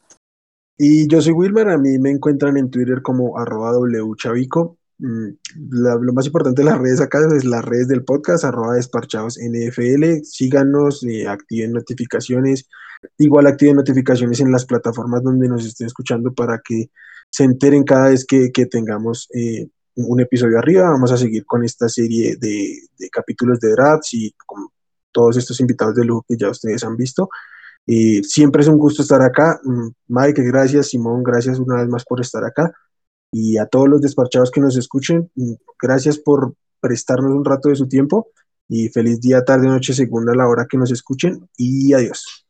Y yo soy Wilmer, a mí me encuentran en Twitter como arroba wchavico. Mm, lo más importante de las redes acá es las redes del podcast, arroba desparchados NFL. Síganos, eh, activen notificaciones. Igual activen notificaciones en las plataformas donde nos estén escuchando para que se enteren cada vez que, que tengamos eh, un episodio arriba. Vamos a seguir con esta serie de, capítulos de drafts y con todos estos invitados de lujo que ya ustedes han visto. y siempre es un gusto estar acá. Mm, Mike, gracias. Simón, gracias una vez más por estar acá. Y a todos los despachados que nos escuchen, gracias por prestarnos un rato de su tiempo. Y feliz día, tarde, noche, según a la hora que nos escuchen. Y adiós.